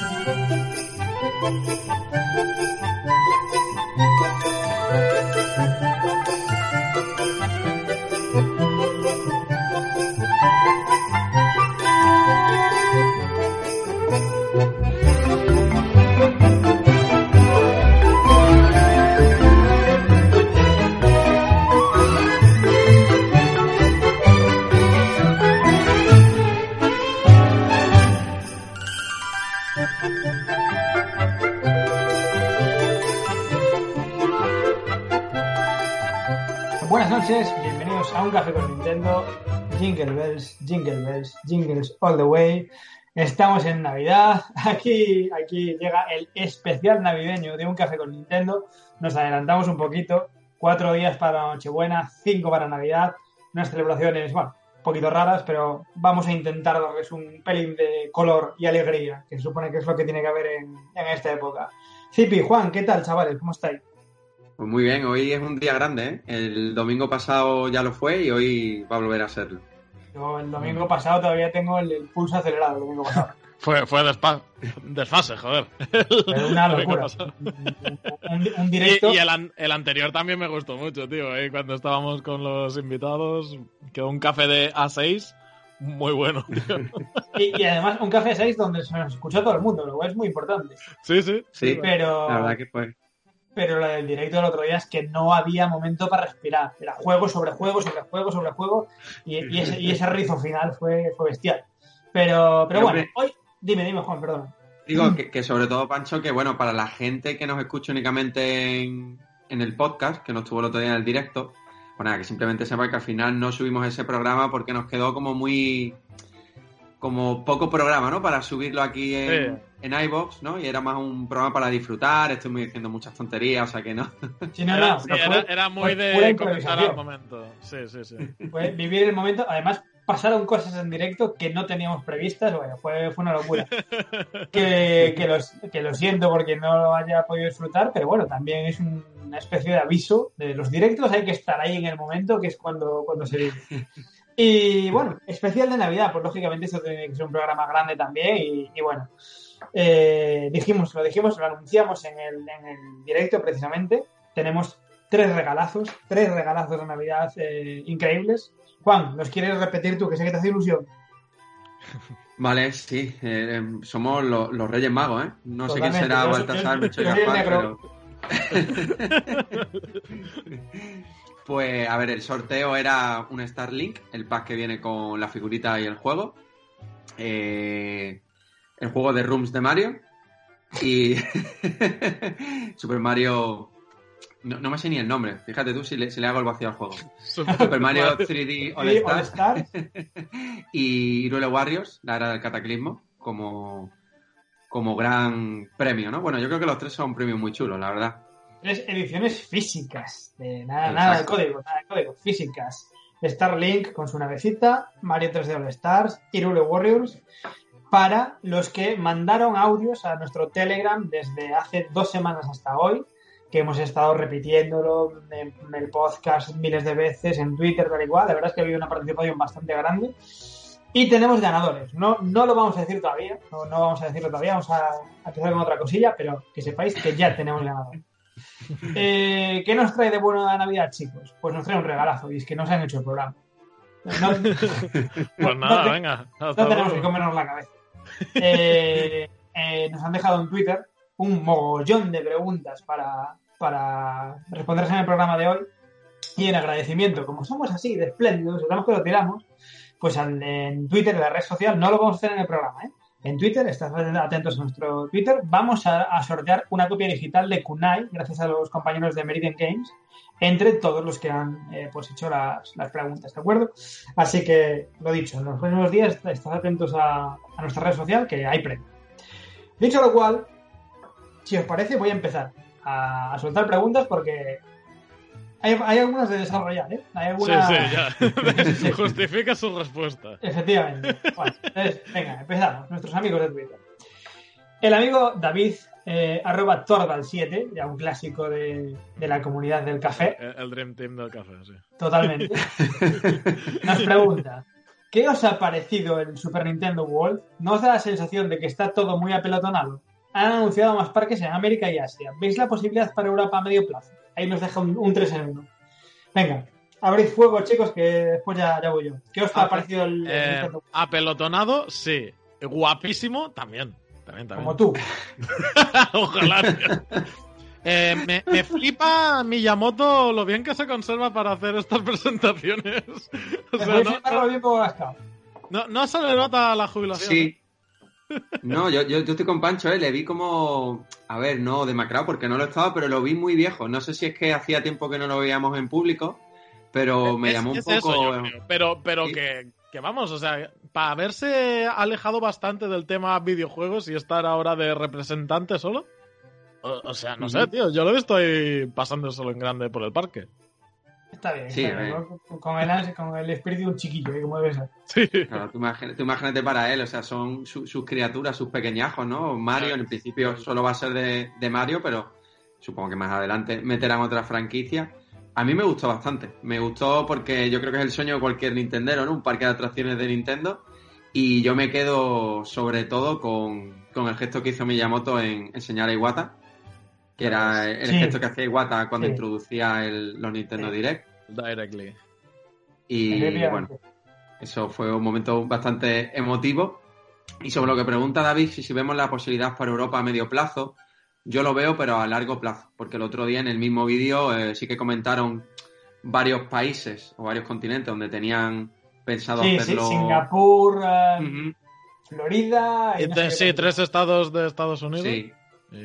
Buenas jingles all the way. Estamos en Navidad. Aquí, aquí llega el especial navideño de un café con Nintendo. Nos adelantamos un poquito. Cuatro días para Nochebuena, cinco para Navidad. Unas celebraciones, bueno, un poquito raras, pero vamos a intentar darles un pelín de color y alegría, que se supone que es lo que tiene que haber en, esta época. Zipi, Juan, ¿qué tal, chavales? ¿Cómo estáis? Pues muy bien, hoy es un día grande, ¿eh? El domingo pasado ya lo fue y hoy va a volver a serlo. Yo el domingo pasado todavía tengo el, el pulso acelerado, el domingo pasado. Fue, fue despa- desfase, joder. Pero una locura. Un, un directo. Y, y el, an- el anterior también me gustó mucho, tío. ¿eh? Cuando estábamos con los invitados, quedó un café de A6 muy bueno, tío. Y, y además un café 6 donde se nos escuchó todo el mundo, lo cual es muy importante. Sí, sí. Sí, Pero, la verdad que fue. Pero la del directo del otro día es que no había momento para respirar. Era juego sobre juego, sobre juego, sobre juego. Y, y ese, y ese rizo final fue, fue bestial. Pero, pero Pero, bueno, hoy. Dime, dime, Juan, perdón. Digo que, que sobre todo, Pancho, que bueno, para la gente que nos escucha únicamente en, en el podcast, que no estuvo el otro día en el directo, pues nada, que simplemente sepa que al final no subimos ese programa porque nos quedó como muy como poco programa, ¿no? Para subirlo aquí en, Sí. en iVoox, ¿no? Y era más un programa para disfrutar, estuvimos diciendo muchas tonterías, o sea que no. Si no, Era, no, sí, era, fue- era muy fue de improvisación. al momento. Sí, sí, sí. fue vivir el momento. Además, pasaron cosas en directo que no teníamos previstas. Bueno, fue, fue una locura. que, que, los, que lo siento porque no lo haya podido disfrutar, pero bueno, también es un- una especie de aviso de los directos. Hay que estar ahí en el momento, que es cuando, cuando se vive. Y bueno, especial de Navidad, pues lógicamente esto tiene que ser un programa grande también. Y, y bueno, eh, dijimos, lo dijimos, lo anunciamos en el, en el directo precisamente. Tenemos tres regalazos, tres regalazos de Navidad eh, increíbles. Juan, ¿nos quieres repetir tú? Que sé que te hace ilusión. Vale, sí, eh, somos lo- los Reyes Magos, ¿eh? No sé quién será Baltasar, pero... pues, a ver, el sorteo era un Starlink, el pack que viene con la figurita y el juego. Eh, el juego de Rooms de Mario. Y Super Mario... No, no me sé ni el nombre, fíjate tú si le, si le hago el vacío al juego. Super Mario 3D All Sí, Stars All Stars. y Hyrule Warriors, la era del cataclismo, como, como gran premio, ¿no? Bueno, yo creo que los tres son premios muy chulos, la verdad. Tres ediciones físicas. De nada, nada de código, nada de código. Físicas. Starlink con su navecita, Mario 3D All Stars, Hyrule Warriors. Para los que mandaron audios a nuestro Telegram desde hace dos semanas hasta hoy, que hemos estado repitiéndolo en el podcast miles de veces, en Twitter, tal y cual. La verdad es que ha habido una participación bastante grande. Y tenemos ganadores. No, no lo vamos a decir todavía, no, no vamos a decirlo todavía, vamos a, a empezar con otra cosilla, pero que sepáis que ya tenemos ganador. Eh, ¿Qué nos trae de bueno la Navidad, chicos? Pues nos trae un regalazo, y es que no se han hecho el programa. No, Pues nada, no te- venga. no tenemos que comernos la cabeza. Eh, eh, nos han dejado en Twitter un mogollón de preguntas para, para responderse en el programa de hoy. Y en agradecimiento, como somos así de espléndidos, sabemos que lo tiramos, pues en, en Twitter, en la red social, no lo vamos a hacer en el programa, ¿eh? En Twitter, estad atentos a nuestro Twitter, vamos a, sortear una copia digital de Kunai, gracias a los compañeros de Meridian Games, entre todos los que han eh, pues hecho las, preguntas, ¿de acuerdo? Así que, lo dicho, en los próximos días estad atentos a, nuestra red social, que hay premio. Dicho lo cual, si os parece, voy a empezar a soltar preguntas porque hay, hay algunas de desarrollar, ¿eh? Hay Sí, algunas... sí, ya. Justifica su respuesta. Efectivamente. Bueno, entonces, venga, empezamos. Nuestros amigos de Twitter. El amigo David, eh, arroba Tordal7, ya un clásico de, de la comunidad del café, El, el Dream Team del café, sí. totalmente, nos pregunta, ¿Qué os ha parecido el Super Nintendo World? ¿No os da la sensación de que está todo muy apelotonado? Han anunciado más parques en América y Asia. ¿Veis la posibilidad para Europa a medio plazo? Ahí nos deja un, un 3 en 1. Venga, abrid fuego, chicos, que después ya, ya voy yo. ¿Qué os ha Ah, parecido el, el Eh, World? apelotonado, sí. Guapísimo, también. También, también. Como tú. Ojalá. Eh, me, me flipa Miyamoto lo bien que se conserva para hacer estas presentaciones. O sea, no, a fliparlo bien poco gastado. no- no se le nota la jubilación. Sí. No, yo, yo, yo estoy con Pancho, ¿eh? le vi como, a ver, no demacrado porque no lo estaba, pero lo vi muy viejo. No sé si es que hacía tiempo que no lo veíamos en público, pero me Es- llamó un poco... eso, yo creo. Pero, pero Sí. que, que vamos, o sea, para haberse alejado bastante del tema videojuegos y estar ahora de representante solo. O, o sea, no sé, tío. Yo lo he visto ahí pasando solo en grande por el parque. Está bien, Sí, está bien. eh. Con, con el, con el espíritu de un chiquillo, ¿eh? como debe ser. Sí. Claro, tú, imagínate, tú imagínate para él, o sea, son su- sus criaturas, sus pequeñajos, ¿no? Mario, en el principio solo va a ser de, de Mario, pero supongo que más adelante meterán otra franquicia. A mí me gustó bastante. Me gustó porque yo creo que es el sueño de cualquier Nintendero, ¿no? Un parque de atracciones de Nintendo. Y yo me quedo sobre todo con, con el gesto que hizo Miyamoto en enseñar a Iwata, que era el Sí. gesto que hacía Iwata cuando Sí. introducía el- los Nintendo Sí. Direct. Directly. Y bueno, eso fue un momento bastante emotivo. Y sobre lo que pregunta David, si, si vemos la posibilidad para Europa a medio plazo, yo lo veo, pero a largo plazo. Porque el otro día en el mismo vídeo eh, sí que comentaron varios países o varios continentes donde tenían pensado Sí, sí, hacerlo. Singapur, eh, Florida. Y no te- sé sí, qué. tres estados de Estados Unidos. Sí. Y,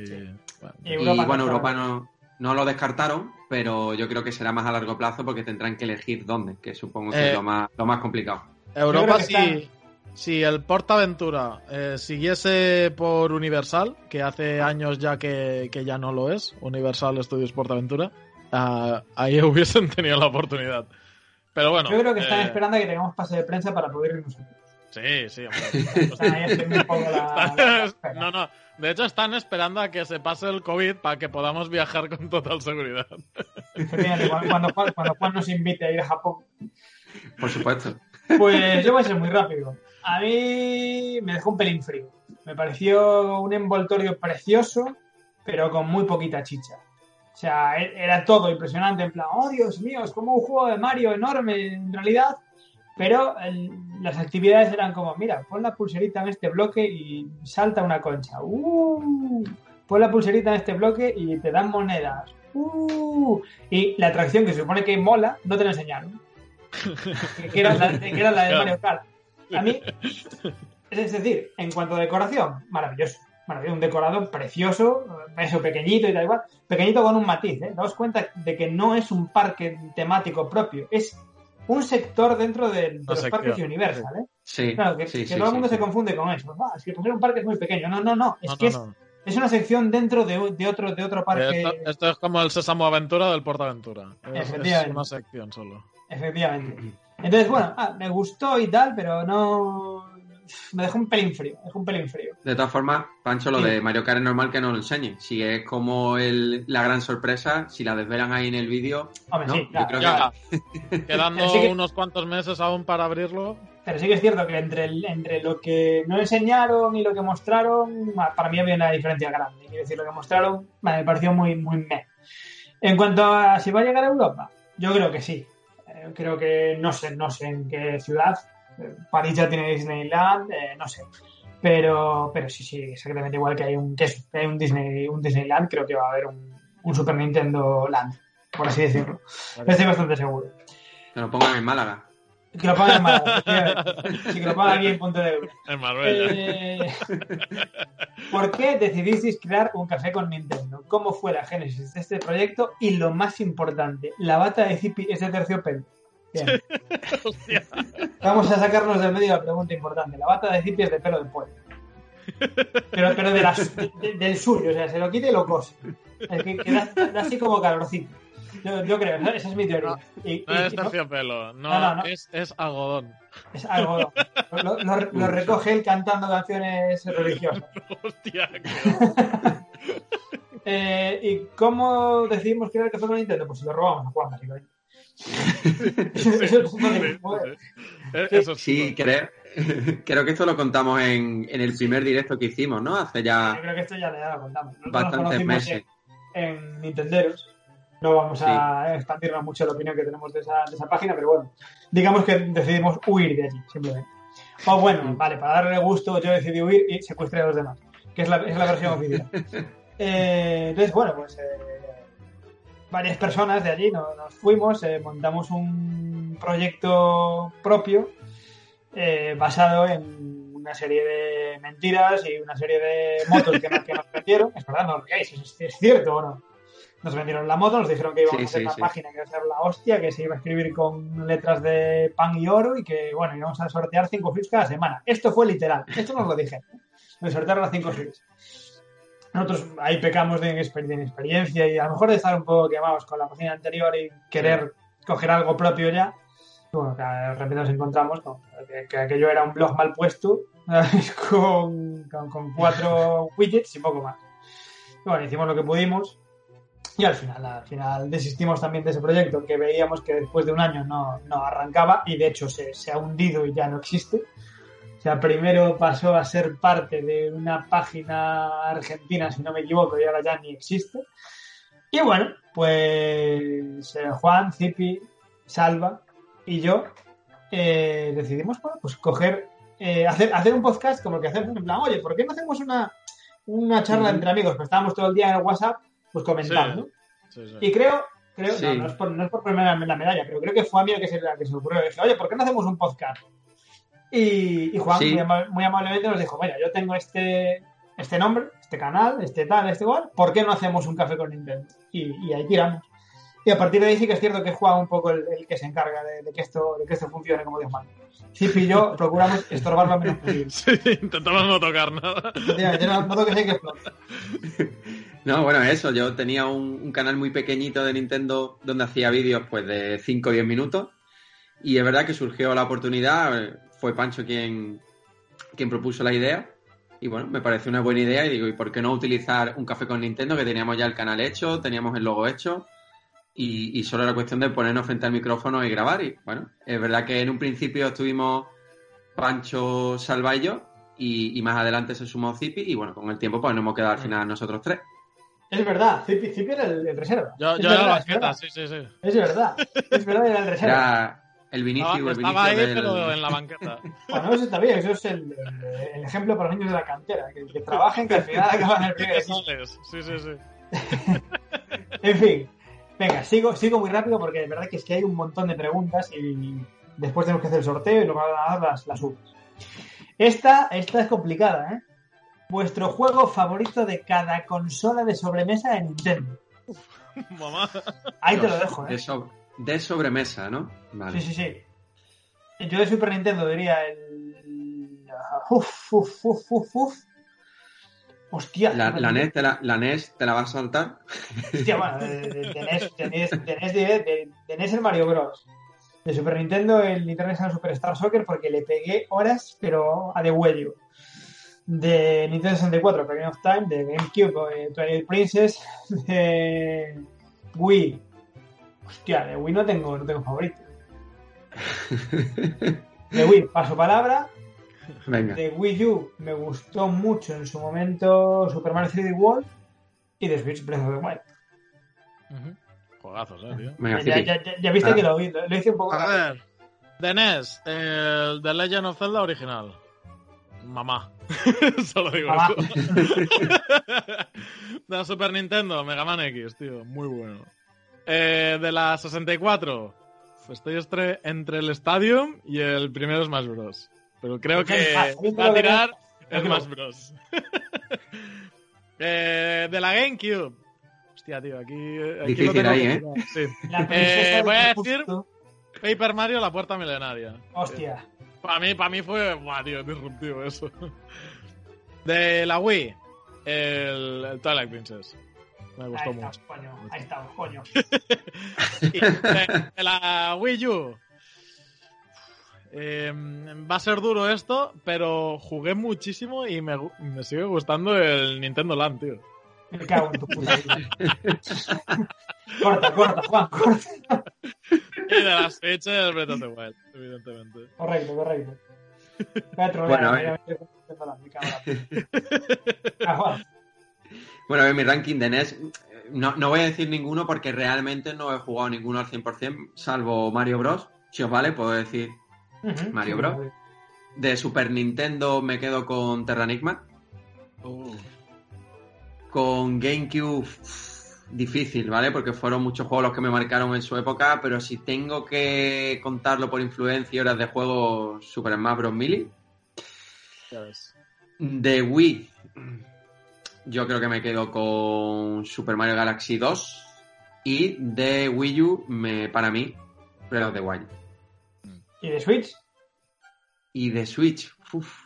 Y bueno, no Europa no, no lo descartaron, pero yo creo que será más a largo plazo porque tendrán que elegir dónde, que supongo que Eh, es lo más, lo más complicado. Europa, que si, el PortAventura eh, siguiese por Universal, que hace años ya que, que ya no lo es, Universal Studios PortAventura, ah, ahí hubiesen tenido la oportunidad. Pero bueno. Yo creo que están eh, esperando a que tengamos pase de prensa para poder irnos. Sí, sí, hombre. La- no, no. De hecho, están esperando a que se pase el COVID para que podamos viajar con total seguridad. Cuando Juan, cuando Juan nos invite a ir a Japón. Por supuesto. Pues yo voy a ser muy rápido. A mí me dejó un pelín frío. Me pareció un envoltorio precioso, pero con muy poquita chicha. O sea, e- era todo impresionante, en plan, oh Dios mío, es como un juego de Mario enorme en realidad. Pero las actividades eran como, mira, pon la pulserita en este bloque y salta una concha. ¡Uh! Pon la pulserita en este bloque y te dan monedas. ¡Uh! Y la atracción que se supone que mola, no te la enseñaron. que, que era la, que era la de Mario Kart. A mí, es decir, en cuanto a decoración, maravilloso. Maravilloso, un decorado precioso, eso pequeñito y tal igual. Pequeñito con un matiz, ¿eh? Daos cuenta de que no es un parque temático propio, es un sector dentro de, de los sección, parques Universal, ¿eh? Sí, Claro, que, sí, que sí, todo el mundo sí. se confunde con eso. Ah, es que pues, un parque es muy pequeño. No, no, no. Es No, que no, es, no. es una sección dentro de, de otro, de otro parque. Esto, esto es como el Sésamo Aventura del PortAventura. Es, es Efectivamente. una sección solo. Efectivamente. Entonces, bueno, ah, me gustó y tal, pero no. Me dejó un pelín frío. Me dejó un pelín frío. De todas formas, Pancho, lo Sí. de Mario Kart es normal que no lo enseñen. Si es como el, la gran sorpresa, si la desvelan ahí en el vídeo, Hombre, ¿no? sí, Yo creo Ya, que quedando que- unos cuantos meses aún para abrirlo. Pero sí que es cierto que entre, el- entre lo que no enseñaron y lo que mostraron, para mí había una diferencia grande. Quiero decir, lo que mostraron me pareció muy, muy meh. En cuanto a si va a llegar a Europa, yo creo que sí. Eh, creo que no sé, no sé en qué ciudad. París ya tiene Disneyland, eh, no sé. Pero, pero sí, sí, exactamente igual que hay un, que hay un, Disney, un Disneyland, creo que va a haber un, un Super Nintendo Land, por así decirlo. Estoy bastante seguro. que lo pongan en Málaga. Que lo pongan en Málaga. Sí, que lo pongan aquí en Pontevedra. En Marbella. Eh, ¿Por qué decidisteis crear un café con Nintendo? ¿Cómo fue la génesis de este proyecto? Y lo más importante, la bata de Zippy es de terciopelo. Bien. Vamos a sacarnos del medio la pregunta importante. La bata de Zippy es de pelo de pollo. Pero, pero de las- de- de- del suyo, o sea, se lo quita y lo cose. Es que, que da, da así como calorcito. Yo, yo creo, esa es mi teoría. Y- No y- es no- terciopelo, no, No, no, no. Es, es algodón. es algodón. Lo, lo- lo recoge él cantando canciones religiosas. Hostia, qué- Eh, ¿Y cómo decidimos crear el café con Nintendo? Pues se lo robamos a Juan, básicamente. Eso- Eh, Sí, creo, creo que esto lo contamos en, en el primer directo que hicimos, ¿no? Hace Yo ya creo que esto ya le lo contamos. Nosotros bastantes meses. En, en Nintenderos. No vamos a expandirnos mucho la opinión que tenemos de esa, de esa página, pero bueno, digamos que decidimos huir de allí, simplemente. O bueno, Mm. vale, para darle gusto, yo decidí huir y secuestré a los demás, que es la, es la versión oficial. Eh, entonces, bueno, pues eh, varias personas de allí no- nos, fuimos, eh, montamos un proyecto propio eh, basado en una serie de mentiras y una serie de motos que nos, que nos vendieron. Es verdad, no os riáis, ¿es, es cierto o no? Nos vendieron la moto, nos dijeron que íbamos Sí, a hacer sí, una sí. página que iba a ser la hostia, que se iba a escribir con letras de pan y oro y que, bueno, íbamos a sortear cinco hits cada semana. Esto fue literal, esto nos lo dije. De sortear las cinco hits. Nosotros ahí pecamos de, inexper- de inexperiencia y a lo mejor de estar un poco quemados con la página anterior y querer coger algo propio ya. Bueno, de repente nos encontramos con que, que aquello era un blog mal puesto con, con, con cuatro widgets y poco más. Bueno, hicimos lo que pudimos y al final, al final desistimos también de ese proyecto que veíamos que después de un año no, no arrancaba y de hecho se, se ha hundido y ya no existe. O sea, primero pasó a ser parte de una página argentina, si no me equivoco, y ahora ya ni existe. Y bueno, pues eh, Juan, Zipi, Salva y yo eh, decidimos bueno, pues coger, eh, hacer, hacer un podcast como el que hacemos, en plan, oye, ¿por qué no hacemos una, una charla entre amigos? Pues estábamos todo el día en el WhatsApp, pues comentando. Sí, sí. Y creo, creo Sí. no, no es por, no es por ponerme la medalla, pero creo que fue a mí el que se, la que se me ocurrió. Dije, oye, ¿por qué no hacemos un podcast? Y, y Juan Sí. muy, ama- muy amablemente nos dijo, mira, yo tengo este, este nombre, este canal, este tal, este igual, ¿por qué no hacemos un café con Nintendo? Y, y ahí tiramos. Y a partir de ahí sí que es cierto que es Juan un poco el, el que se encarga de, de que esto, de que esto funcione como Dios manda. Zip y yo procuramos estorbar lo menos posible. Sí, intentamos no tocar nada. Efectivamente, no, no toques que explote. No, bueno, eso, yo tenía un, un canal muy pequeñito de Nintendo donde hacía vídeos pues de 5 o 10 minutos y es verdad que surgió la oportunidad, fue Pancho quien, quien propuso la idea y bueno, me pareció una buena idea y digo, ¿y por qué no utilizar un café con Nintendo que teníamos ya el canal hecho, teníamos el logo hecho y, y solo era cuestión de ponernos frente al micrófono y grabar y bueno, es verdad que en un principio estuvimos Pancho, Salva y yo y, y más adelante se sumó Zipi y bueno, con el tiempo pues nos hemos quedado al final nosotros tres. Es verdad, Zipi, Zipi era el, el reserva. Yo, Es yo era verdad, la basqueta, sí, sí, sí. Es verdad, es verdad, era el reserva. Era el Vinicius, Estaba, el estaba ahí, Vinicius del- pero en la banqueta. Bueno, eso está bien, eso es el, ejemplo para los niños de la cantera, que, que trabajen, que al final acaban el primer. Sí, sí, sí. En fin, venga, sigo, sigo muy rápido porque de verdad que es que hay un montón de preguntas y después tenemos que hacer el sorteo y luego van a dar las, las uvas. Esta, esta es complicada, ¿eh? Vuestro juego favorito de cada consola de sobremesa de Nintendo. Mamá. Ahí te lo dejo, ¿eh? de, so- de sobremesa, ¿no? Vale. Sí, sí, sí. Yo de Super Nintendo diría el. Uf, uf, uf, uf, uf. Hostia. La, la NES te la, la NES te la vas a saltar. Hostia, bueno, de, de, de NES, de NES, de NES, de- de- de NES el Mario Bros. De Super Nintendo el Nintendo International Superstar Soccer porque le pegué horas, pero a de huello. De Nintendo 64, Ocarina of Time, de GameCube, eh, Twilight Princess, de Wii. Hostia, de Wii no tengo, no tengo favorito. De Wii, paso palabra. Venga. De Wii U me gustó mucho en su momento Super Mario 3D World y de Switch Breath of the Wild. Ujú. Juegazos, eh, tío. Venga, Ya, ya, ya, ya viste Ah. que lo, vi, lo, lo hice un poco A rápido. ver. De NES, el The Legend of Zelda original. Mamá. Solo digo Mamá. eso. de la Super Nintendo, Mega Man X, tío. Muy bueno. Eh, de la 64, pues estoy estre- entre el Stadium y el primero Smash Bros. Pero creo que Ah, va a creo que- tirar que Smash. Bros. Eh, de la GameCube. Hostia, tío, aquí, aquí Difícil lo tengo ahí, ¿eh? Sí. Eh, voy a crepúsculo. Paper Mario, la puerta milenaria. Hostia. Para mí, para mí fue, buah, tío, disruptivo eso. De la Wii, el, el Twilight Princess. Me gustó Ahí mucho. coño. Ahí está, coño. Y de, de la Wii U. eh, va a ser duro esto, pero jugué muchísimo y me, gu- me sigue gustando el Nintendo Land, tío. Me cago en tu puta vida. corta, corta, Juan, corta. Y de las fechas, Breath of the Wild, evidentemente. Correcto, correcto. Petro, Bueno, mira, mira, mira, Ah. Bueno, a ver, mi ranking de NES, no, no voy a decir ninguno porque realmente no he jugado ninguno al 100%, salvo Mario Bros. Si os vale, puedo decir. Mario Sí, Bros. De Super Nintendo me quedo con Terranigma. Uh, Con GameCube, difícil, ¿vale? Porque fueron muchos juegos los que me marcaron en su época, pero si tengo que contarlo por influencia y horas de juego, Super Smash Bros. Melee. De Wii, yo creo que me quedo con Super Mario Galaxy 2. Y de Wii U, me, para mí, Breath of the Wild. ¿Y de Switch? Y de Switch, uff.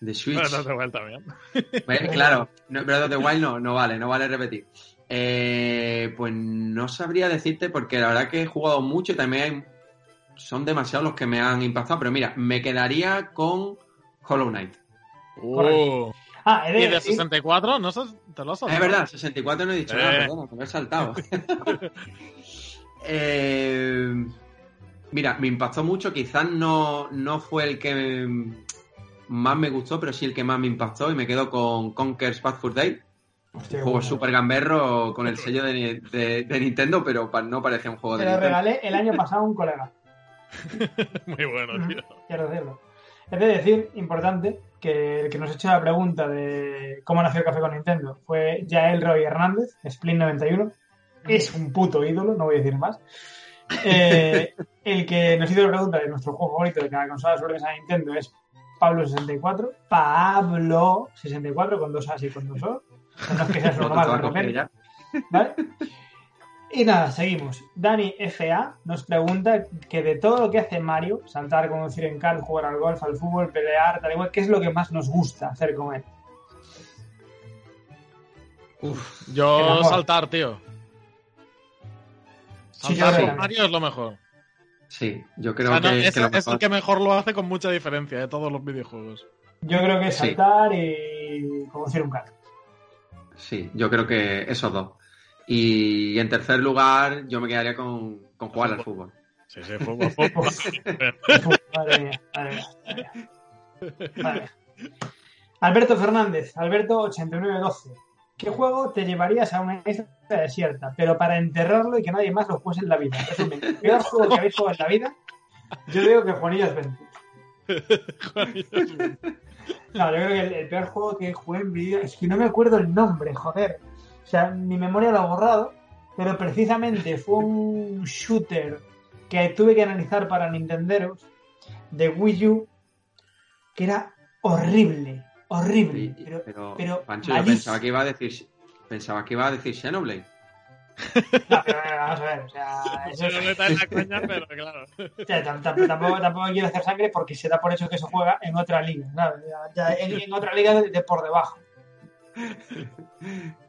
De Switch. Breath of the Wild también. Bueno, claro, no, Breath of the Wild no, no vale, no vale repetir. Eh, pues no sabría decirte porque la verdad que he jugado mucho y también hay- son demasiados los que me han impactado. Pero mira, me quedaría con Hollow Knight. Uh. Ah, ¿Y de decir- 64? ¿No ¿Te lo has saltado? es verdad, 64 no he dicho Eh. nada, perdona, me he saltado. Eh, mira, me impactó mucho, quizás no, no fue el que más me gustó, pero sí el que más me impactó y me quedo con Conker's Bad Fur Day. Hostia, juego bueno. super gamberro con el sello de, de- de Nintendo, pero pa- no parecía un juego Te de lo Nintendo. regalé el año pasado a un colega. Muy bueno, tío. Quiero decirlo. Es de decir, importante, que el que nos echó la pregunta de cómo nació el café con Nintendo fue Yael Roy Hernández, Splin91. Es un puto ídolo, no voy a decir más. Eh, el que nos hizo la pregunta de nuestro juego favorito de cada consola sobre mesa de Nintendo es Pablo64. Pablo64 con dos As y con dos O. No es que sea su normal. ¿Vale? Y nada, seguimos. Dani FA nos pregunta que de todo lo que hace Mario, saltar, conducir en car, jugar al golf, al fútbol, pelear, tal igual, ¿qué es lo que más nos gusta hacer con él? Uf, Yo saltar, tío. Saltar con. Mario es lo mejor. sí, yo O creo sea, no, que, es, que lo es el mejor- que mejor lo hace con mucha diferencia de todos los videojuegos. Yo creo que es Sí. saltar y conducir un car. Sí, yo creo que esos dos. Y en tercer lugar, yo me quedaría con, con jugar al fútbol. Sí, sí, fútbol, fútbol. Madre mía, madre mía, madre mía. Madre mía. Alberto Fernández, Alberto8912. ¿Qué juego te llevarías a una isla desierta, pero para enterrarlo y que nadie más lo juegue en la vida? Resumen, el peor juego que habéis jugado en la vida, yo digo que Juanillas Ventura. No, yo creo que el, el peor juego que jugué en mi vida es que no me acuerdo el nombre, joder. O sea, mi memoria lo ha borrado, pero precisamente fue un shooter que tuve que analizar para Nintenderos de Wii U que era horrible, horrible. Sí, pero, pero, pero Pancho, yo pensaba que iba a decir pensaba que iba a decir Xenoblade. No, pero vamos a ver, o sea, eso Se es- nos meta en la coña, pero claro. o sea, tampoco, tampoco quiero hacer sangre porque se da por hecho que se juega en otra liga, ¿sabes? Ya- ya en, en otra liga de, de por debajo.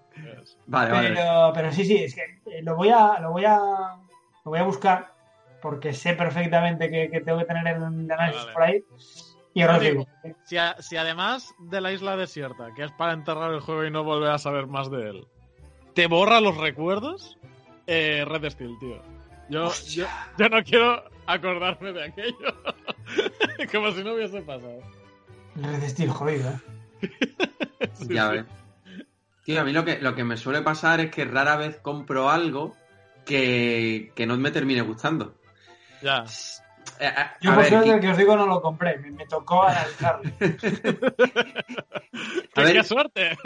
Vale, vale. Pero, pero sí, sí, es que eh, lo voy a, lo voy a, lo voy a buscar porque sé perfectamente que, que tengo que tener el análisis Vale. por ahí. Y ahora os digo, Si, a- si además de la isla desierta, que es para enterrar el juego y no volver a saber más de él, te borra los recuerdos, eh, Red Steel, tío. Yo, yo, yo no quiero acordarme de aquello. Como si no hubiese pasado. Red Steel jodido, ¿eh? Sí, ya sí. ves. Tío, a mí lo que, lo que me suele pasar es que rara vez compro algo que, que no me termine gustando. Ya. Eh, eh, Yo a por suerte el que os digo no lo compré, me, me tocó analizarlo. ¡Qué, ver, qué suerte!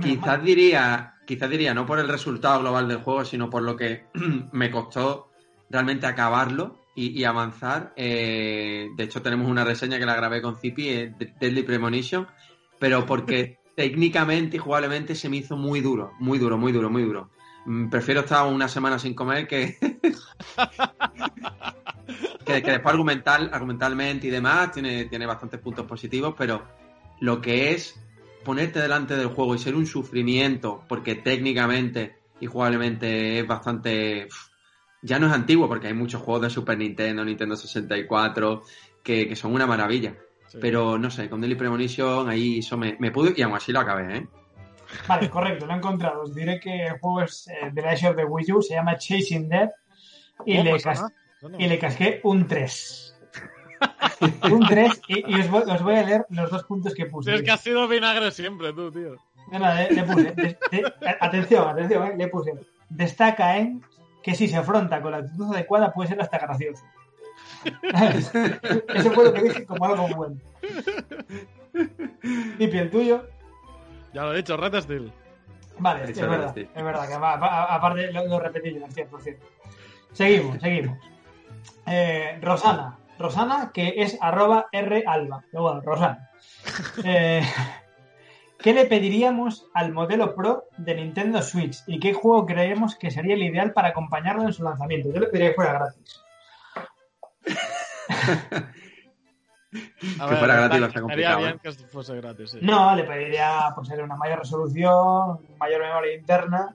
Quizás diría, quizás diría, no por el resultado global del juego, sino por lo que me costó realmente acabarlo y, y avanzar. Eh, de hecho, tenemos una reseña que la grabé con Zipi, eh, de- Deadly Premonition, pero porque técnicamente y jugablemente se me hizo muy duro, muy duro, muy duro, muy duro. Mm, Prefiero estar una semana sin comer que, que, que después argumental, argumentalmente y demás tiene, tiene bastantes puntos positivos, pero lo que es ponerte delante del juego y ser un sufrimiento, porque técnicamente y jugablemente es bastante... Ya no es antiguo, porque hay muchos juegos de Super Nintendo, Nintendo 64, que, que son una maravilla. Sí. Pero no sé, con Deadly Premonition ahí eso me, me pudo y aún así lo acabé, ¿eh? Vale, correcto, lo he encontrado. Os diré que el juego es eh, de la of the Wii U, se llama Chasing Death y, le, cas- y le casqué un 3. un 3 y, y os, voy, os voy a leer los dos puntos que puse. es que has sido vinagre siempre, tú, tío. No, no, le, le puse. de- de- atención, atención, eh, le puse. Destaca en que si se afronta con la actitud adecuada puede ser hasta gracioso. Eso fue lo que dije como algo bueno. Lipi, el tuyo. Ya lo he dicho, Red Steel. Vale, He es dicho verdad, es verdad, que aparte lo, lo repetí yo, es cierto, es cierto. Seguimos, seguimos. Eh, Rosana, Rosana, que es arroba R alba, pero bueno, Rosana. Eh, ¿Qué le pediríamos al modelo Pro de Nintendo Switch y qué juego creemos que sería el ideal para acompañarlo en su lanzamiento? Yo le pediría que fuera gratis. A Que fuera gratis lo hace estaría complicado, bien ¿eh? que fuese gratis, sí. No, le pediría pues, una mayor resolución, mayor memoria interna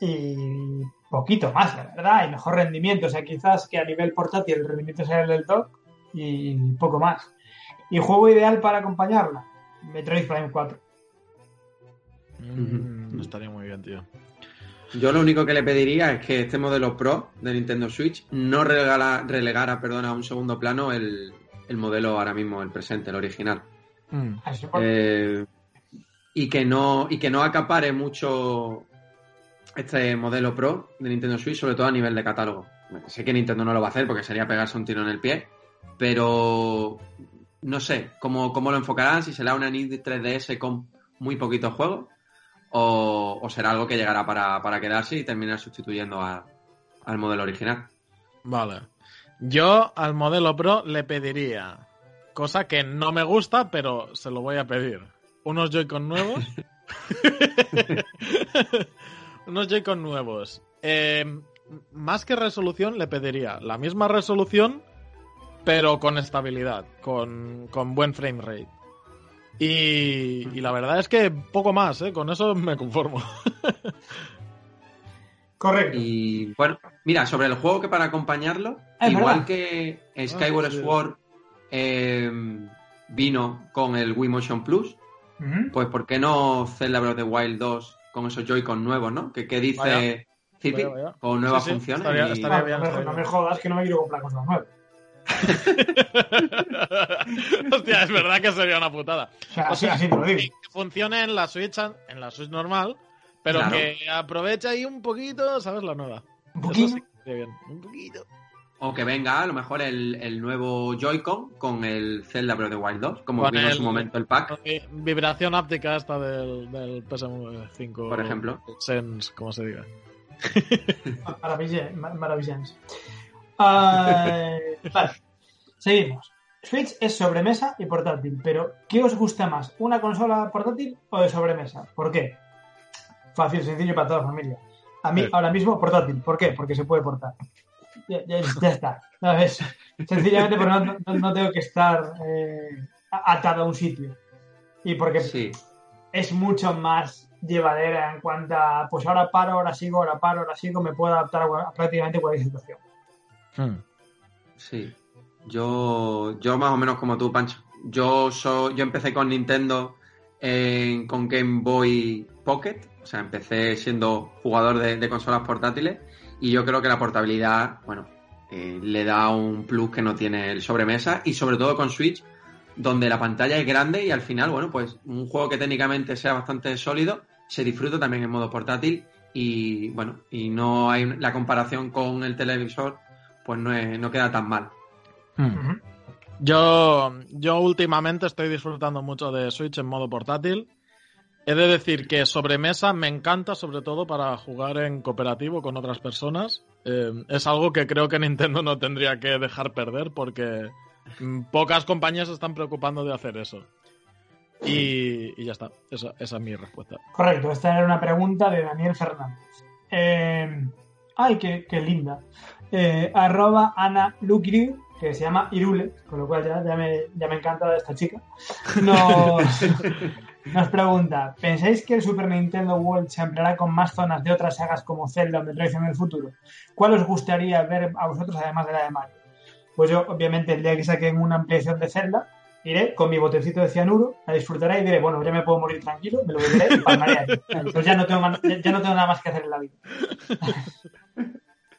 y poquito más, la verdad, y mejor rendimiento. O sea, quizás que a nivel portátil el rendimiento sea el del dock y poco más. ¿Y juego ideal para acompañarla? Metroid Prime 4. Mm, no estaría muy bien, tío. Yo lo único que le pediría es que este modelo Pro de Nintendo Switch no relegara, relegara perdona, a un segundo plano el, el modelo ahora mismo, el presente, el original. Mm. Eh, y que no y que no acapare mucho este modelo Pro de Nintendo Switch, sobre todo a nivel de catálogo. Sé que Nintendo no lo va a hacer porque sería pegarse un tiro en el pie, pero no sé cómo, cómo lo enfocarán, si será una NID 3DS con muy poquitos juegos o, o será algo que llegará para, para quedarse y terminar sustituyendo a- al modelo original. Vale. Yo al modelo Pro le pediría, cosa que no me gusta, pero se lo voy a pedir. Unos Joy-Con nuevos. Unos Joy-Con nuevos. Eh, más que resolución, le pediría la misma resolución, pero con estabilidad, con, con buen frame rate. Y, y la verdad es que poco más, ¿eh? con eso me conformo. Correcto. Y bueno, mira, sobre el juego que para acompañarlo, Es igual verdad. que Skyward Ah, sí. Sword eh, vino con el Wii Motion Plus, pues ¿por qué no Zelda the Wild 2 con esos Joy-Con nuevos, ¿no? Que, que dice Vaya. Zipi, Vaya, vaya. con nuevas Sí, sí, funciones. estaría- y- estaría- No, bien, no no me jodas que no me quiero comprar cosas nuevas. Hostia, es verdad que sería una putada. O sea, O así, sea, así te lo digo. que funcione en la Switch en la Switch normal, pero Claro. que aproveche ahí un poquito, ¿sabes? La nueva. Un poquito. sí bien. Un poquito. O que venga a lo mejor el, el nuevo Joy-Con con el Zelda Breath of the Wild 2, como vino en su momento el pack. Vi- Vibración áptica esta del, del PS5. Por ejemplo. Sense, como se diga. Maravilla- vale, seguimos. Switch es sobremesa y portátil, pero ¿qué os gusta más? ¿Una consola portátil o de sobremesa? ¿Por qué? Fácil, sencillo para toda la familia. A mí Sí. ahora mismo portátil. ¿Por qué? Porque se puede portar. Ya, ya- ya está. ¿sabes? Sencillamente porque no, no- no tengo que estar eh, atado a un sitio. Y porque Sí, es mucho más llevadera en cuanto a, pues ahora paro, ahora sigo, ahora paro, ahora sigo, me puedo adaptar a, a prácticamente cualquier situación. Hmm. Sí. Yo, yo más o menos como tú, Pancho. Yo soy, yo empecé con Nintendo en- con Game Boy Pocket. O sea, empecé siendo jugador de, de consolas portátiles. Y yo creo que la portabilidad, bueno, eh, le da un plus que no tiene el sobremesa. Y sobre todo con Switch, donde la pantalla es grande y al final, bueno, pues un juego que técnicamente sea bastante sólido, se disfruta también en modo portátil. Y bueno, y no hay la comparación con el televisor, pues no, es- no queda tan mal. Hmm. Yo, yo últimamente estoy disfrutando mucho de Switch en modo portátil. He de decir que sobremesa me encanta, sobre todo para jugar en cooperativo con otras personas. Eh, es algo que creo que Nintendo no tendría que dejar perder porque pocas compañías se están preocupando de hacer eso. Y, y ya está, esa, esa es mi respuesta. Correcto, esta era una pregunta de Daniel Fernández. Eh, ay, qué, qué linda. Eh, arroba Ana Lucri, que se llama Irule, con lo cual ya, ya, me, ya me encanta esta chica. Nos, nos pregunta: ¿Pensáis que el Super Nintendo World se ampliará con más zonas de otras sagas como Zelda o Metroid en el futuro? ¿Cuál os gustaría ver a vosotros además de la de Mario? Pues yo, obviamente, el día que saquen una ampliación de Zelda, iré con mi botecito de cianuro, la disfrutaré y diré, bueno, ya me puedo morir tranquilo, me lo beberé y palmaré aquí. Entonces ya no, tengo, ya no tengo nada más que hacer en la vida.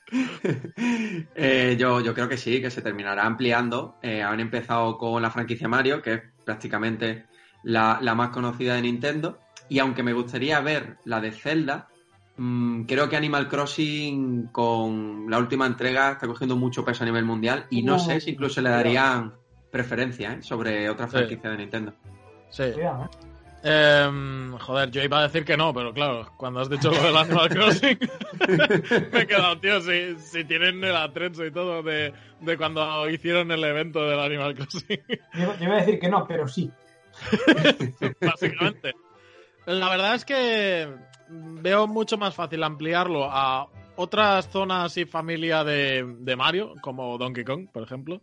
Eh, yo, yo creo que sí, que se terminará ampliando. Eh, han empezado con la franquicia Mario, que es prácticamente la, la más conocida de Nintendo. Y aunque me gustaría ver la de Zelda, mm, creo que Animal Crossing con la última entrega está cogiendo mucho peso a nivel mundial y no sé si incluso le darían preferencia ¿eh? sobre otra Sí. franquicia de Nintendo. Sí. ¿Eh? Joder, yo iba a decir que no, pero claro, cuando has dicho lo del Animal Crossing, me he quedado, tío, si, si tienen el atrecho y todo de, de cuando hicieron el evento del Animal Crossing, Yo, yo iba a decir que no, pero sí. básicamente. La verdad es que veo mucho más fácil ampliarlo a otras zonas y familia de, de Mario, como Donkey Kong, por ejemplo,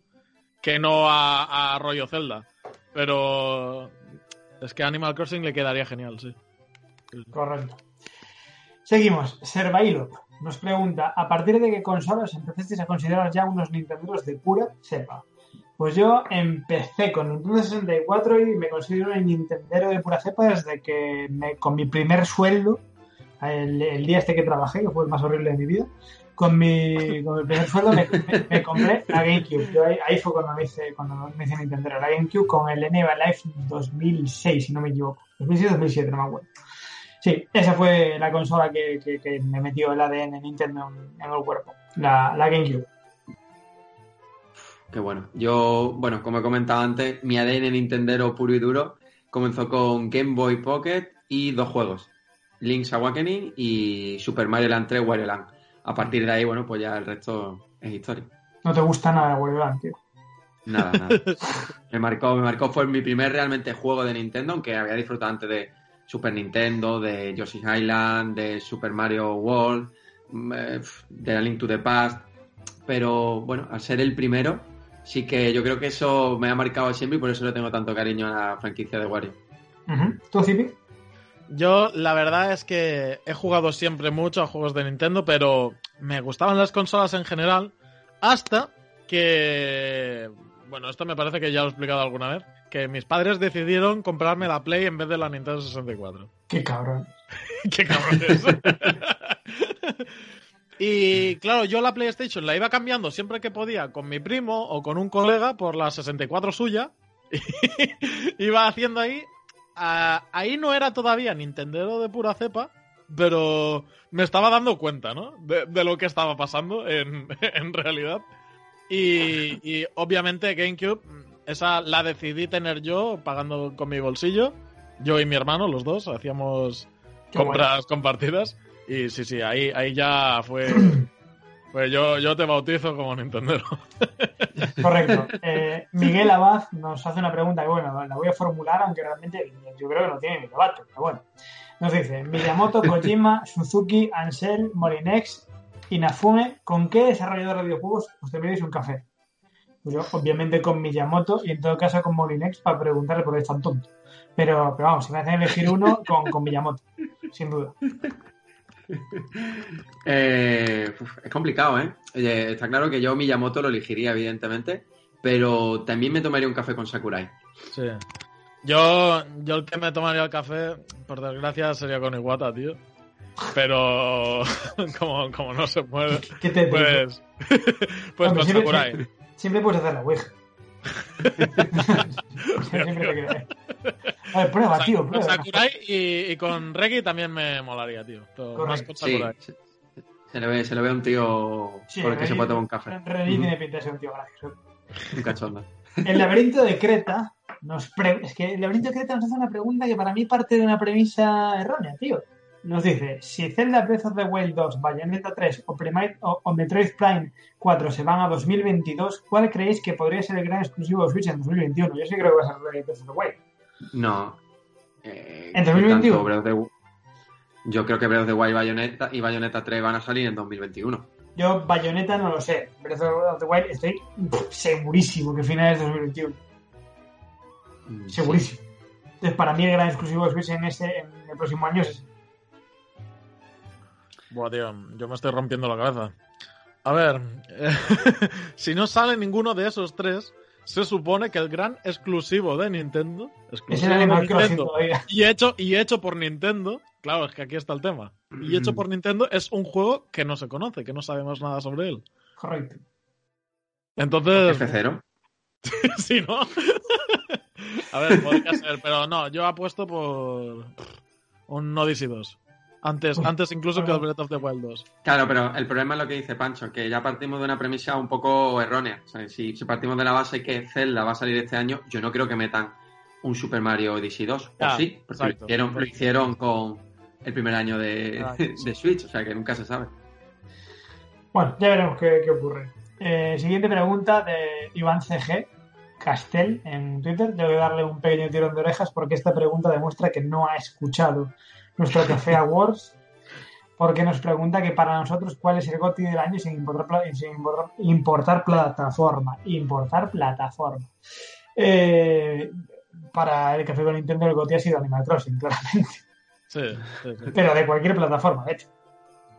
que no a, a rollo Zelda. Pero es que Animal Crossing le quedaría genial, sí. Correcto. Seguimos. Servailo nos pregunta: ¿a partir de qué consolas empezasteis a considerar ya unos Nintenderos de pura cepa? Pues yo empecé con Nintendo 64 y me considero un Nintendero de pura cepa desde que me- con mi primer sueldo, el, el día este que trabajé, que fue el más horrible de mi vida, con mi, con mi primer sueldo me, compré la GameCube. Yo ahí, fue cuando me hice, cuando me hice Nintendero, la GameCube con el NEVA Live 2006, si no me equivoco. 2006-2007, no me acuerdo. Sí, esa fue la consola que, que- me metió el ADN Nintendo en, en el cuerpo, la, la GameCube. Qué bueno. Yo, bueno, como he comentado antes, mi ADN Nintendero puro y duro comenzó con Game Boy Pocket y dos juegos. Link's Awakening y Super Mario Land 3 Wario Land. A partir de ahí, bueno, pues ya el resto es historia. No te gusta nada Wario Land, tío. Nada, nada. me marcó, me marcó, fue mi primer realmente juego de Nintendo, aunque había disfrutado antes de Super Nintendo, de Yoshi's Island, de Super Mario World, mm, eh, de la Link to the Past. Pero bueno, al ser el primero, sí que yo creo que eso me ha marcado siempre y por eso le tengo tanto cariño a la franquicia de Wario. ¿Tú, Zipi? Yo, la verdad es que he jugado siempre mucho a juegos de Nintendo, pero me gustaban las consolas en general, hasta que. Bueno, esto me parece que ya lo he explicado alguna vez. Que mis padres decidieron comprarme la Play en vez de la Nintendo 64. Qué cabrón. ¡Qué cabrones! y claro, yo la PlayStation la iba cambiando siempre que podía con mi primo o con un colega por la 64 suya. iba haciendo ahí. Ah, ahí no era todavía Nintendero de pura cepa, pero me estaba dando cuenta, ¿no? De, de lo que estaba pasando en, en realidad. Y, y obviamente GameCube, esa la decidí tener yo pagando con mi bolsillo. Yo y mi hermano, los dos, hacíamos Qué compras compartidas. Y sí, sí, ahí, ahí ya fue. Pues yo, yo te bautizo como Nintendero. Correcto. Eh, Miguel Abad nos hace una pregunta que, bueno, la voy a formular, aunque realmente yo creo que no tiene ni debate, pero bueno. Nos dice, Miyamoto, Kojima, Suzuki, Ansel, Molinex, Inafume, ¿con qué desarrollador de videojuegos os tomaréis un café? Pues yo, obviamente, con Miyamoto y en todo caso con Molinex para preguntarle por qué es tan tonto. Pero, pero vamos, si me hacen elegir uno, con, con Miyamoto, sin duda. Eh, uf, es complicado, ¿eh? Eh, Está claro que yo Miyamoto lo elegiría, evidentemente, pero también me tomaría un café con Sakurai. Sí. Yo, yo el que me tomaría el café, por desgracia, sería con Iwata, tío. Pero como, como no se puede, ¿Qué te pues, pues Hombre, con siempre- Sakurai. Siempre puedes hacer la Ouija. siempre te crees. A ver, prueba, tío, Con prueba. Sakurai y, y con Regi también me molaría, tío. Más con Sí, Sakurai. se, se le ve, se le ve a un tío Sí, por el que se puede tomar un café. René Ujú. tiene pinta de ser un tío gracioso. Un cachondo. El laberinto de Creta nos pre- es que el laberinto de Creta nos hace una pregunta que para mí parte de una premisa errónea, tío. Nos dice, si Zelda Breath of the Wild 2, Bayonetta 3 o, Prime- o- o Metroid Prime 4 se van a 2022, ¿cuál creéis que podría ser el gran exclusivo de Switch en 2021? Yo sí creo que va a ser Breath of the Wild. No. Eh, ¿En ¿qué 2021? tanto Breath of the- Yo creo que Breath of the Wild y Bayonetta, y Bayonetta 3 van a salir en 2021. Yo Bayonetta no lo sé. Breath of the Wild estoy pff, segurísimo que finales de 2021. Mm, sí. Segurísimo. Entonces, para mí el gran exclusivo de Switch en, ese, en el próximo año es ese. Buah, tío, yo me estoy rompiendo la cabeza. A ver, eh, si no sale ninguno de esos tres, se supone que el gran exclusivo de Nintendo, Es exclusivo el de Nintendo, y hecho, y hecho por Nintendo, claro, es que aquí está el tema. Y hecho por Nintendo es un juego que no se conoce, que no sabemos nada sobre él. Correcto. Entonces, F0. sí, ¿no? A ver, podría ser, pero no, yo apuesto por un Odyssey 2. Antes, antes incluso que el. Breath of the Wild 2. Claro, pero el problema es lo que dice Pancho, que ya partimos de una premisa un poco errónea. O sea, si, si partimos de la base que Zelda va a salir este año, yo no creo que metan un Super Mario Odyssey 2. Ah, o sí, porque lo exacto. hicieron, lo hicieron con el primer año de, Ah, de Switch, o sea que nunca se sabe. Bueno, ya veremos qué, qué ocurre. Eh, siguiente pregunta de Iván CG Castel en Twitter. Debo darle un pequeño tirón de orejas porque esta pregunta demuestra que no ha escuchado nuestro Café Awards. Porque nos pregunta que para nosotros cuál es el GOTI del año sin importar, sin importar, importar plataforma. Importar plataforma. Eh, para el Café con Nintendo el GOTI ha sido Animal Crossing, claramente. Sí, sí, sí. Pero de cualquier plataforma, de hecho.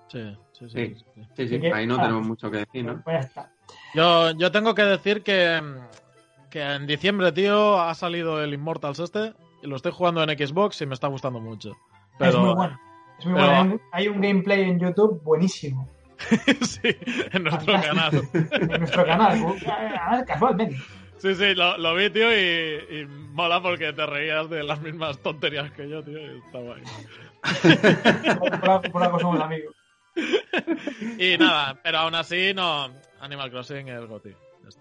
sí, sí, sí, Sí. sí. Sí, sí, Así que, ahí no ah, tenemos mucho que decir, ¿no? Pues ya está. Yo, yo tengo que decir que, que en diciembre, tío, ha salido el Immortals este y lo estoy jugando en Xbox y me está gustando mucho. Pero, es muy bueno. Es muy pero- bueno. Hay un- gameplay en YouTube buenísimo. sí, en nuestro canal. En nuestro canal. Además, Casualmente. Sí, sí, lo, lo vi, tío, y, y mola porque te reías de las mismas tonterías que yo, tío, y está guay. Por, algo- por algo somos amigos. Y nada, pero aún así, no. Animal Crossing es Goti.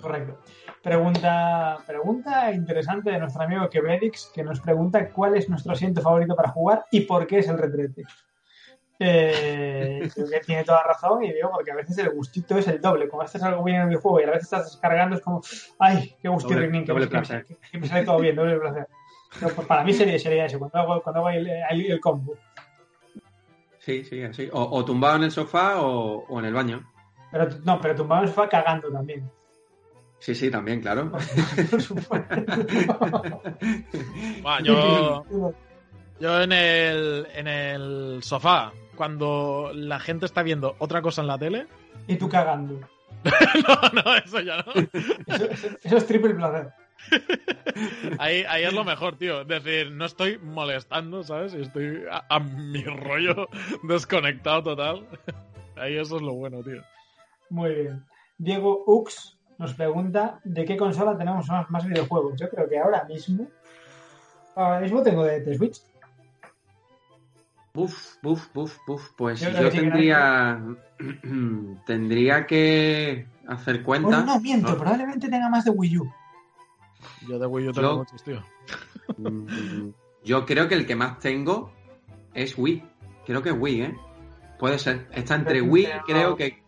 Correcto. Pregunta, pregunta interesante de nuestro amigo Quebedix, que nos pregunta cuál es nuestro asiento favorito para jugar y por qué es el retrete. Eh, creo que tiene toda razón y digo porque a veces el gustito es el doble. Como haces algo bien en el videojuego y a veces estás descargando es como, ay, qué gustito, Doble- que, doble placer. que- que me sale todo bien, doble placer. Pero, pues, para mí sería, sería eso, cuando hago, cuando hago el, el- el combo. Sí, sí, así. O, o tumbado en el sofá o, o en el baño. Pero no, pero tumbado en el sofá cagando también. Sí, sí, también, claro. Por supuesto. Buah, yo, yo en el, en el sofá, cuando la gente está viendo otra cosa en la tele. Y tú cagando. no, no, eso ya no. Eso, eso- eso es triple placer. Ahí, ahí es lo mejor, tío. Es decir, no estoy molestando, ¿sabes? Y estoy a, a mi rollo desconectado total. Ahí eso es lo bueno, tío. Muy bien. Diego Ux nos pregunta de qué consola tenemos más, más videojuegos. Yo creo que ahora mismo. Ahora mismo tengo de, de Switch. Buf, buf, buf, buf. Pues Yo que tendría. tendría que hacer cuenta. Bueno, no, miento, ¿no? probablemente tenga más de Wii U. Yo de Wii U tengo Yo- muchos, tío. Yo creo que el que más tengo es Wii. Creo que es Wii, ¿eh? Puede ser. Está entre Pero- Wii, creo que.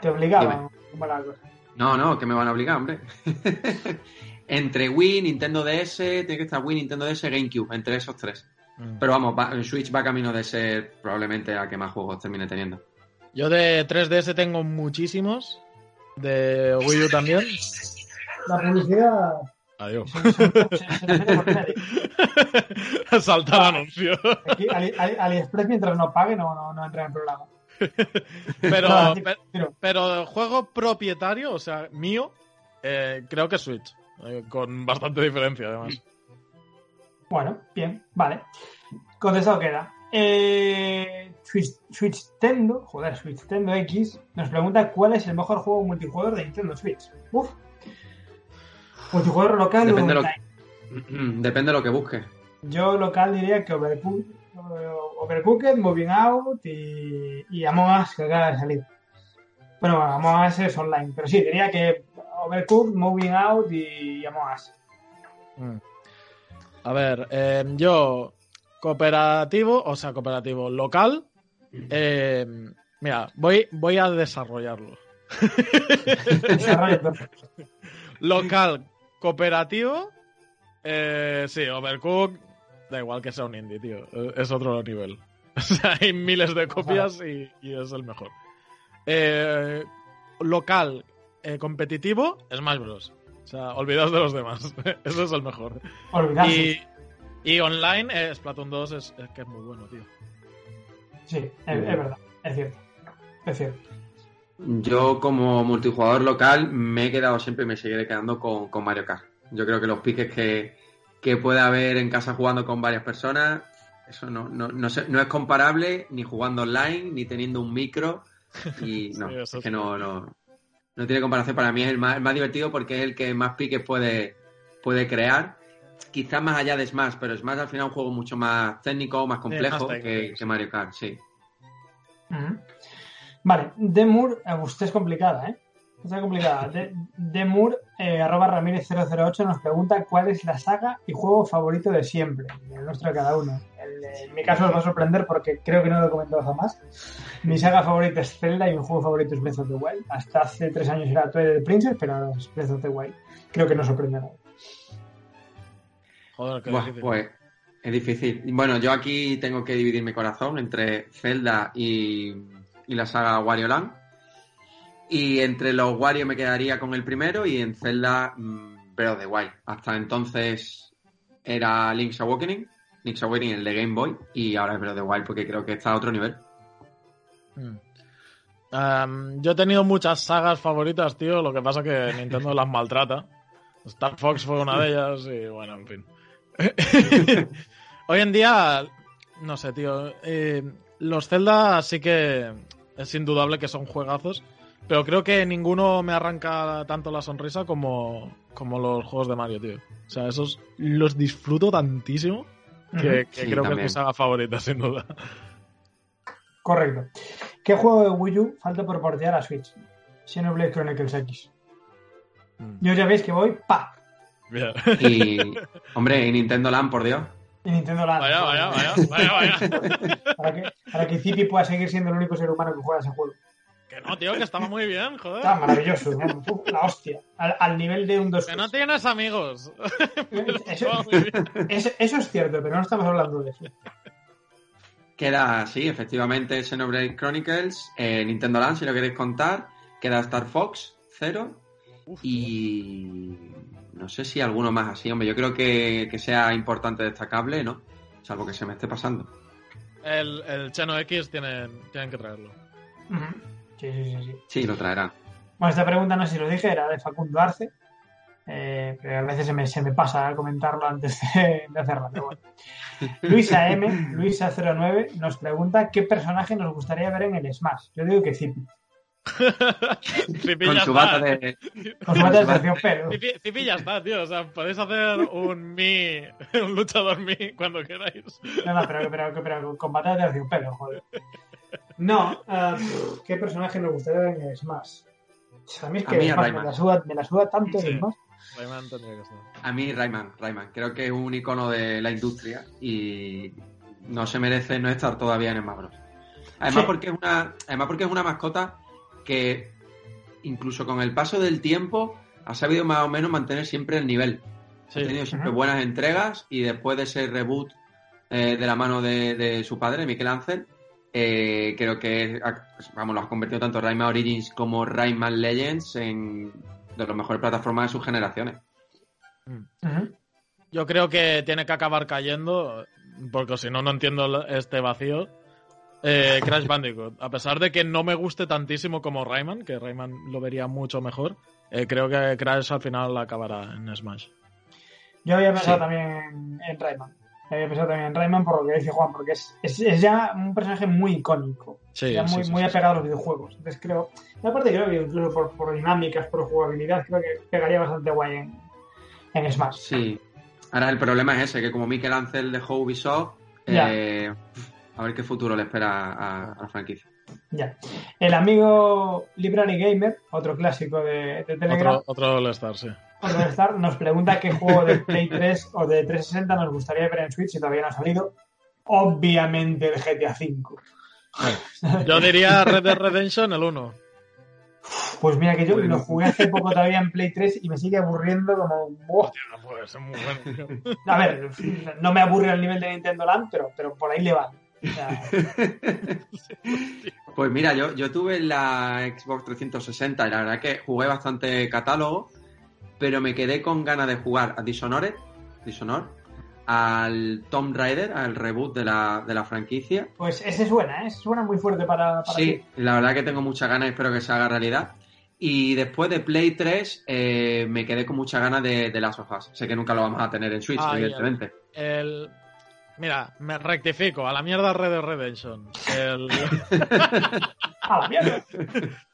Te obligaba. ¿Cómo era la cosa? No, no, que me van a obligar, hombre. entre Wii, Nintendo DS, tiene que estar Wii, Nintendo DS, GameCube, entre esos tres. Mm. Pero vamos, va- Switch va camino de ser probablemente la que más juegos termine teniendo. Yo de 3DS tengo muchísimos. De Wii U también. La publicidad. Adiós. Salta el anuncio. Aquí, Ali- Ali- AliExpress, mientras no pague, no, no, no entra en el programa. Pero, pero- pero juego propietario, o sea, mío, eh, creo que Switch. Eh, con bastante diferencia, además. Bueno, bien, vale. Contestado queda. Eh, Switch, Switch Tendo, joder, Switch Tendo X, nos pregunta cuál es el mejor juego multijugador de Nintendo Switch. Uf. Multijugador local Depende o de lo-. Depende de lo que busques. Yo local diría que Overcooked, Overcooked Moving Out y, y Among Us, que acaba de salir. Bueno, Among Us es online, pero sí, diría que Overcooked, Moving Out y Among Us. Mm. A ver, eh, yo, cooperativo, o sea, cooperativo local. eh, mira, voy, voy a desarrollarlo. Local, cooperativo. Eh, sí, Overcooked. Da igual que sea un indie, tío. Es otro nivel. O sea, hay miles de copias y, y es el mejor. Eh, local, eh, competitivo, Smash Bros. O sea, olvidaos de los demás. Eso es el mejor. Y, y online, eh, Splatoon 2 es, es que es muy bueno, tío. Sí, es, es verdad, es cierto. Es cierto. Yo como multijugador local me he quedado siempre y me seguiré quedando con, con Mario Kart. Yo creo que los piques que, que puede haber en casa jugando con varias personas, eso no, no, no, sé- no es comparable ni jugando online, ni teniendo un micro. Y no, Sí, eso es que no, no, no tiene comparación. Para mí es el más, el más divertido porque es el que más piques puede, puede crear. Quizás más allá de Smash, pero Smash al final es un juego mucho más técnico, más complejo que, Mario Kart, sí. Vale, Demur, usted es complicada, ¿eh? Está complicada. De, Demur, eh, arroba Ramírez 008 nos pregunta cuál es la saga y juego favorito de siempre, el nuestro de cada uno. El de- en mi caso os va a sorprender porque creo que no lo he comentado jamás. Mi saga favorita es Zelda y mi juego favorito es Breath of the Wild. Hasta hace tres años era Twilight Princess, pero ahora es Breath of the Wild. Creo que no sorprende a nadie. Joder, qué Buah, pues es difícil. Bueno, yo aquí tengo que dividir mi corazón entre Zelda y, y la saga Wario Land. Y entre los Wario me quedaría con el primero y en Zelda mm, of the Wild. Hasta entonces era Link's Awakening, Link's Awakening el de Game Boy y ahora es Breath of the porque creo que está a otro nivel. Mm. Em, yo he tenido muchas sagas favoritas, tío. Lo que pasa que Nintendo las maltrata. Star Fox fue una de ellas y bueno, en fin. Hoy en día, no sé, tío. eh, los Zelda sí que es indudable que son juegazos. Pero creo que ninguno me arranca tanto la sonrisa como, como los juegos de Mario, tío. O sea, esos los disfruto tantísimo que, Ujú. que Sí, creo que es mi saga favorita, sin duda. Correcto. ¿Qué juego de Wii U falta por portear a Switch? Xenoblade Chronicles X. Mm. Yo ya veis que voy, pa. Y, hombre, y Nintendo Land, por Dios. y Nintendo Land. Vaya, vaya, vaya, vaya, vaya. Para que, para que Zipi pueda seguir siendo el único ser humano que juega ese juego. Que no, tío, que estaba muy bien, Está joder. maravilloso, ¿no? La hostia. Al, al nivel de un 2 Que no tienes amigos. eso, eso- eso es cierto, pero no estamos hablando de eso. Queda, sí, efectivamente, Xenoblade Chronicles, eh, Nintendo Land, si lo queréis contar. Queda Star Fox, cero. Uf, Y no sé si alguno más así, hombre. Yo creo que, que sea importante, destacable, ¿no? Salvo que se me esté pasando. El, el Cheno X tienen, tienen que traerlo. Ujú. Sí, sí, sí, sí. Sí, lo traerán. Bueno, esta pregunta no sé si lo dije, era de Facundo Arce. eh, pero a veces se me, se me pasa comentarlo antes de, de hacerla. Pero bueno. Luisa M, Luisa09, nos pregunta qué personaje nos gustaría ver en el Smash. Yo digo que Zipi. Con su bata de. Con su bata de terciopelo. Zipi, Zipi ya está, tío. O sea, podéis hacer un mi, un luchador mi cuando queráis. No, no, pero, pero, pero con bata de terciopelo, joder. No, eh, ¿qué personaje nos gustaría ver en el Smash? A mí es A que mí a Smash me Rayman. la, suda, me la suda tanto Sí. el Smash. Rayman tendría que estar. A mí, Rayman, Rayman. Creo que es un icono de la industria y no se merece no estar todavía en Smash Bros. Además, Sí. porque es una, además porque es una mascota que incluso con el paso del tiempo ha sabido más o menos mantener siempre el nivel. Sí. Ha tenido siempre buenas entregas y después de ese reboot eh, de la mano de, de su padre, Miquel Ángel, eh, creo que vamos, lo ha convertido tanto Rayman Origins como Rayman Legends en de las mejores plataformas de sus generaciones. Ujú. Yo creo que tiene que acabar cayendo, porque si no, no entiendo este vacío. Eh, Crash Bandicoot. A pesar de que no me guste tantísimo como Rayman, que Rayman lo vería mucho mejor, eh, creo que Crash al final acabará en Smash. Yo había pensado Sí. también en, en Rayman. Había pensado también en Rayman por lo que dice Juan, porque es, es, es ya un personaje muy icónico. Sí, ya muy, sí, sí, muy sí, apegado a los videojuegos. Entonces creo, aparte creo que incluso por, por dinámicas, por jugabilidad, creo que pegaría bastante guay en, en Smash. Sí. Ahora el problema es ese, que como Miquel Ángel dejó Ubisoft, eh, a ver qué futuro le espera a, a la franquicia. Ya. El amigo Library Gamer, otro clásico de, de Telegram, Otro, otro All-Star, sí. otro Star, nos pregunta qué juego de Play 3 o de 360 nos gustaría ver en Switch si todavía no ha salido. Obviamente el GTA V. Yo diría Red Dead Redemption el 1. Pues mira que yo Bueno. lo jugué hace poco todavía en Play 3 y me sigue aburriendo como... Hostia, no puede ser muy bueno. tío. A ver, no me aburre al nivel de Nintendo Land, pero, pero por ahí le va. O sea, Pues mira, yo, yo tuve la Xbox 360 y la verdad que jugué bastante catálogo, pero me quedé con ganas de jugar a Dishonored, Dishonored al Tomb Raider, al reboot de la, de la franquicia. Pues ese suena, ¿eh? Suena muy fuerte para, para Sí, ti. la verdad que tengo muchas ganas y espero que se haga realidad. Y después de Play 3 eh, me quedé con muchas ganas de, de Last of Us. Sé que nunca lo vamos a tener en Switch, Ay, evidentemente. El... Mira, me rectifico, a la mierda Red Dead Redemption. El ¡A la mierda!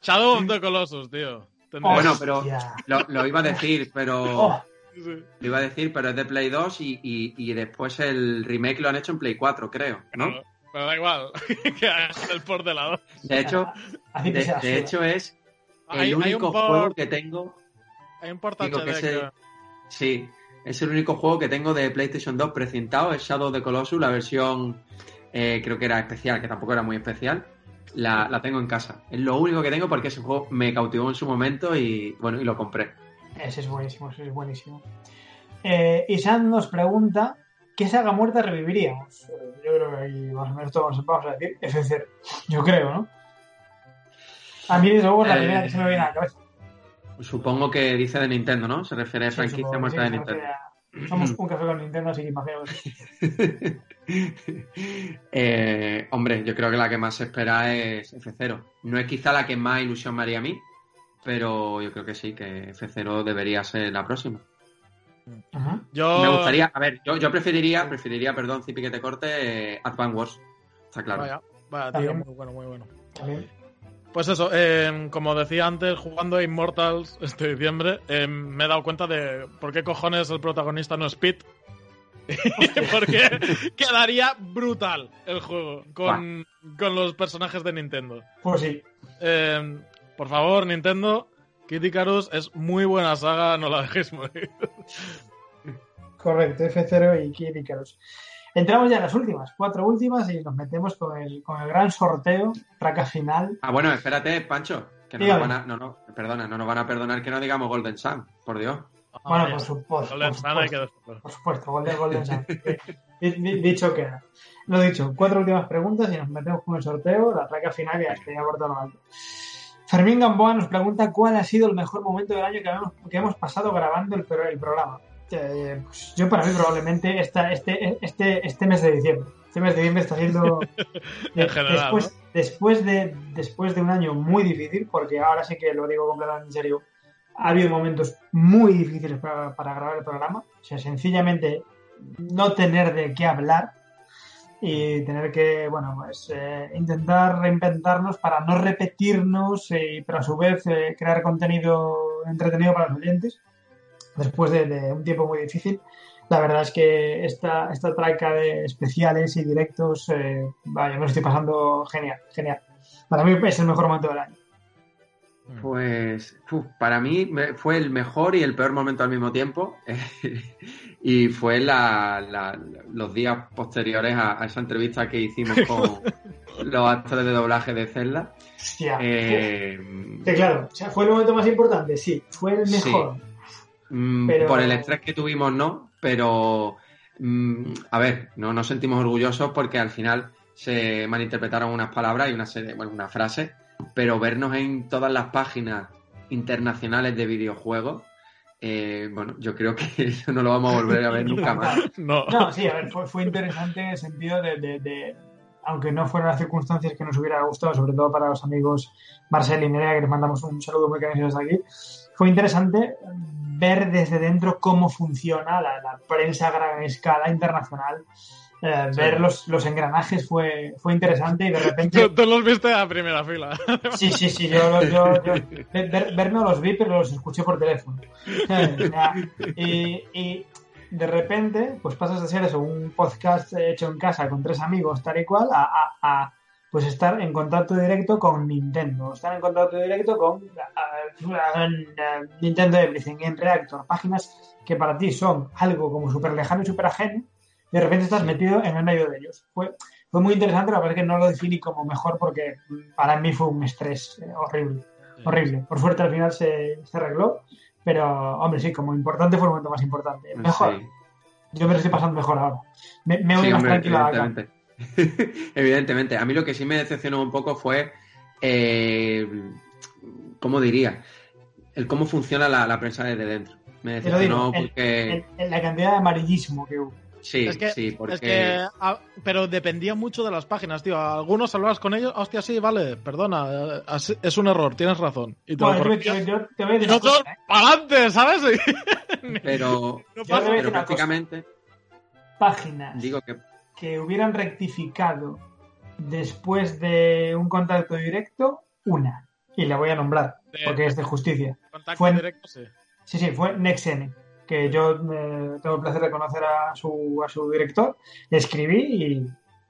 Shadow of the Colossus, tío. Tendría- Bueno, pero-. Lo, lo iba a decir, pero... Oh, Sí. Lo iba a decir, pero es de Play 2 y, y- y después el remake lo han hecho en Play 4, creo, ¿no? Pero, pero da igual, que el port de la 2. De hecho, de, hecho es el hay único un port, juego que tengo... hay un port digo HD que que- Sí, es el único juego que tengo de PlayStation 2 precintado, es Shadow of the Colossus, la versión eh, creo que era especial, que tampoco era muy especial. La, la tengo en casa. Es lo único que tengo porque ese juego me cautivó en su momento y bueno, y lo compré. Ese es buenísimo, ese es buenísimo. Eh, Isan nos pregunta ¿qué saga muerta reviviríamos? Yo creo que ahí más o menos todos vamos a decir F0. Yo creo, ¿no? A mí, desde luego, es la Eh, primera que se me viene a la cabeza. Supongo que dice de Nintendo, ¿no? Se refiere a Sí, franquicia supongo que muerta sí, de Nintendo. a- Somos un café con Nintendo, así que imagino que sí. Eh, hombre, yo creo que la que más se espera es F0. No es quizá la que más ilusión me haría a mí, pero yo creo que sí, que F0 debería ser la próxima. Ajá. Yo, Me gustaría, a ver, yo, yo preferiría, preferiría, perdón, Zipi que te corte, eh, Advance Wars. Está claro. Vaya, vaya, tío, muy bueno, muy bueno. También. Pues eso, eh, como decía antes, jugando a Immortals este diciembre, eh, me he dado cuenta de por qué cojones el protagonista no es Pete. Porque quedaría brutal el juego con, con los personajes de Nintendo. Pues sí. Eh, por favor, Nintendo, Kid Icarus es muy buena saga, no la dejéis morir. Correcto, F0 y Kid Icarus. Entramos ya en las últimas, cuatro últimas, y nos metemos con el, con el gran sorteo, traca final. Ah, bueno, espérate, Pancho, que no nos van a, no, no, perdona, no nos van a perdonar que no digamos Golden Sun, por Dios. Bueno, por supuesto. Golden por Sun hay que supuesto. Por supuesto, Golden, Golden Sun. Di- di- Dicho queda. Lo dicho, cuatro últimas preguntas y nos metemos con el sorteo, la traca final que ya por todo lo alto. Fermín Gamboa nos pregunta cuál ha sido el mejor momento del año que hemos, que hemos pasado grabando el, el programa. Eh, pues yo para mí probablemente esta, este, este, este mes de diciembre. Este mes de diciembre está siendo... En general, después, después, de, después de un año muy difícil, porque ahora sí que lo digo completamente en serio, ha habido momentos muy difíciles para, para grabar el programa. O sea, sencillamente no tener de qué hablar y tener que, bueno, pues eh, intentar reinventarnos para no repetirnos, eh, pero a su vez eh, crear contenido entretenido para los oyentes después de, de un tiempo muy difícil. La verdad es que esta, esta traca de especiales y directos, eh, vaya, me lo estoy pasando genial, genial. Para mí es el mejor momento del año. Pues uf, para mí fue el mejor y el peor momento al mismo tiempo. y fue la- la- los días posteriores a, a esa entrevista que hicimos con los actores de doblaje de Zelda. Hostia. Eh, Que claro, o sea, ¿fue el momento más importante? Sí, fue el Sí. Mm, pero- Por el estrés que tuvimos, no, pero mm, a ver, no nos sentimos orgullosos porque al final se malinterpretaron unas palabras y una serie, bueno, una frase, pero vernos en todas las páginas internacionales de videojuegos, eh, bueno, yo creo que eso no lo vamos a volver a ver nunca más. No. No, sí, a ver, fue, fue interesante en el sentido de, de- de- aunque no fueran las circunstancias que nos hubiera gustado, sobre todo para los amigos Marcel y Nerea, que les mandamos un saludo muy cariñoso desde aquí, fue interesante ver desde dentro cómo funciona la, la prensa a gran escala internacional. Eh, Sí. Ver los, los engranajes fue, fue interesante y de repente... Tú, tú los viste a primera fila. Sí, sí, sí, yo, yo, yo- ver, no los vi, pero los escuché por teléfono. Sea, y, y de repente, pues pasas de ser eso, un podcast hecho en casa con tres amigos, tal y cual, a, a- a, pues estar en contacto directo con Nintendo, estar en contacto directo con a- a- Nintendo Everything, en Reactor, páginas que para ti son algo como súper lejano y súper ajeno, de repente estás metido en el medio de ellos. Fue, fue muy interesante, la verdad es que no lo definí como mejor porque para mí fue un estrés eh, horrible, horrible. Por suerte al final se, se arregló, pero hombre, sí, como importante fue el momento más importante. Mejor, Sí. yo me lo estoy pasando mejor ahora. Me, me voy Sí, más hombre, tranquilo. evidentemente. A mí lo que sí me decepcionó un poco fue, eh, ¿cómo diría? El cómo funciona la, la prensa desde dentro. Me digo, decepcionó el- porque... La cantidad de amarillismo que hubo. Sí, es que, sí, porque... es que, pero dependía mucho de las páginas, tío. Algunos hablabas con ellos, hostia, sí, vale, perdona, así- es un error, tienes razón. Y te Bueno, yo, yo- yo te voy a decir cosa, ¿eh? ¡pa'lante! ¿sabes? Pero, No pasa. pero una cosa. prácticamente, Páginas digo que que hubieran rectificado después de un contacto directo, una. Y la voy a nombrar, porque es de justicia. Contacto Fue directo, sí. Sí, sí, fue NextN, que yo eh, tengo el placer de conocer a su, a su director. Le escribí y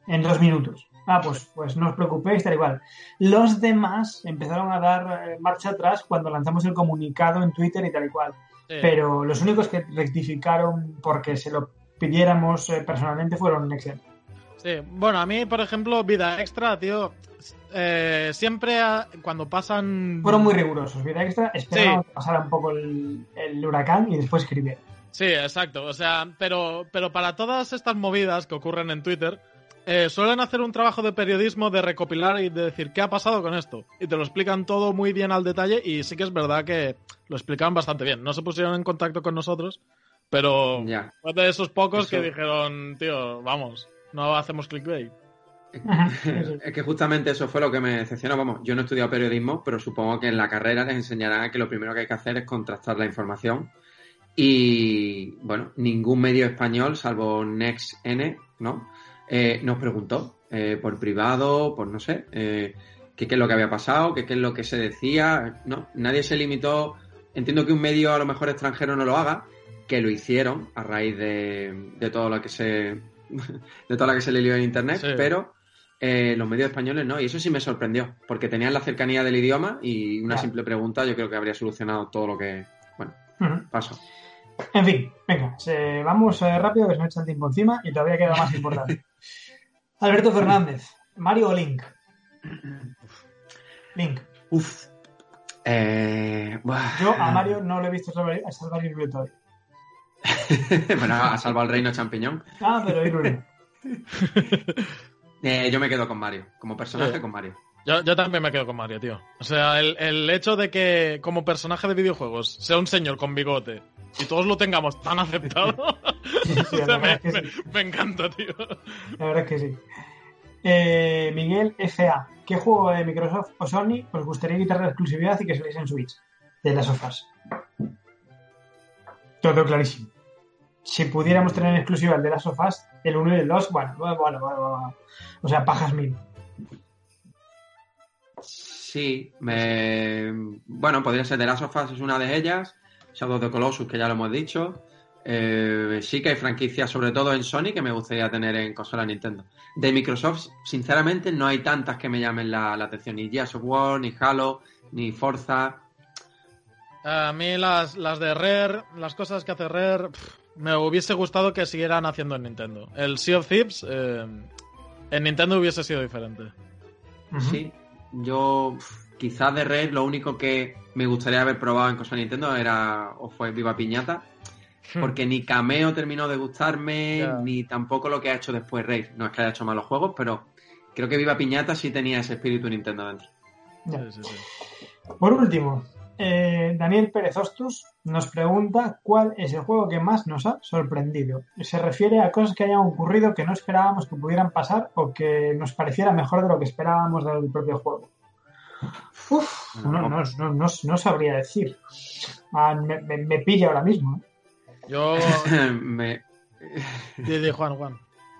en dos minutos. Ah, pues, pues no os preocupéis, tal igual. Los demás empezaron a dar eh, marcha atrás cuando lanzamos el comunicado en Twitter y tal y cual. Sí. Pero los únicos que rectificaron porque se lo pidiéramos eh, personalmente fueron NextN. Sí, bueno, a mí, por ejemplo, vida extra, tío, eh, siempre a- cuando pasan... Fueron muy rigurosos. Vida extra, esperaron Sí. que pasara un poco el, el huracán y después escribieron. Sí, exacto. O sea, pero, pero para todas estas movidas que ocurren en Twitter, eh, suelen hacer un trabajo de periodismo de recopilar y de decir qué ha pasado con esto. Y te lo explican todo muy bien al detalle y sí que es verdad que lo explicaban bastante bien. No se pusieron en contacto con nosotros, pero ya. fue de esos pocos que dijeron, tío, vamos, no hacemos clickbait. Es que justamente eso fue lo que me decepcionó. Vamos, yo no he estudiado periodismo, pero supongo que en la carrera les enseñarán que lo primero que hay que hacer es contrastar la información. Y bueno, ningún medio español, salvo NextN, ¿no? Eh, nos preguntó eh, por privado, por no sé, eh, qué es lo que había pasado, qué es lo que se decía. No, nadie se limitó. Entiendo que un medio a lo mejor extranjero no lo haga, que lo hicieron a raíz de, de todo lo que se de todo lo que se le lió en internet, Sí. pero eh, los medios españoles no, y eso sí me sorprendió, porque tenían la cercanía del idioma y una simple pregunta yo creo que habría solucionado todo lo que, bueno, pasó. En fin, venga, se- vamos eh, rápido que se me echa el tiempo encima y todavía queda más importante. Alberto Fernández, Mario o Link. Link. Uf. Eh. Yo a Mario no lo he visto salvar, salvar Irule todavía. bueno, ha salvado el reino champiñón. Ah, pero Irule. Eh, yo me quedo con Mario, como personaje Sí. con Mario. Yo, yo también me quedo con Mario, tío. O sea, el, el hecho de que como personaje de videojuegos sea un señor con bigote y todos lo tengamos tan aceptado, Sí, sí, o la sea, verdad me, es que me- sí. me encanta, tío. La verdad es que sí. Eh, Miguel FA, ¿qué juego de Microsoft o Sony os gustaría quitar la exclusividad y que saliese en Switch? De las sofás. Todo clarísimo. Si pudiéramos tener en exclusiva el de las sofás, el 1 y el 2, bueno, bueno, bueno, bueno, bueno. O sea, pajas mil. Sí, me... bueno, podría ser The Last of Us, es una de ellas. Shadow of the Colossus, que ya lo hemos dicho. Eh, sí que hay franquicias, sobre todo en Sony, que me gustaría tener en consola Nintendo. De Microsoft, sinceramente, no hay tantas que me llamen la, la atención. Ni Gears of War, ni Halo, ni Forza. A mí las, las de Rare, las cosas que hace Rare, pff, me hubiese gustado que siguieran haciendo en Nintendo. El Sea of Thieves eh, en Nintendo hubiese sido diferente. Sí, yo quizás de Red lo único que me gustaría haber probado en consola Nintendo era o fue Viva Piñata, porque ni Cameo terminó de gustarme, ni tampoco lo que ha hecho después Rey. No es que haya hecho malos juegos, pero creo que Viva Piñata sí tenía ese espíritu Nintendo dentro. Ya. Sí, sí, sí. Por último, eh, Daniel Pérez Hostus nos pregunta cuál es el juego que más nos ha sorprendido. Se refiere a cosas que hayan ocurrido que no esperábamos que pudieran pasar o que nos pareciera mejor de lo que esperábamos del propio juego. Uf, no, no, no, no- no sabría decir. Ah, me, me- me pilla ahora mismo. ¿eh? Yo. Me- Di, di, Juan, Juan.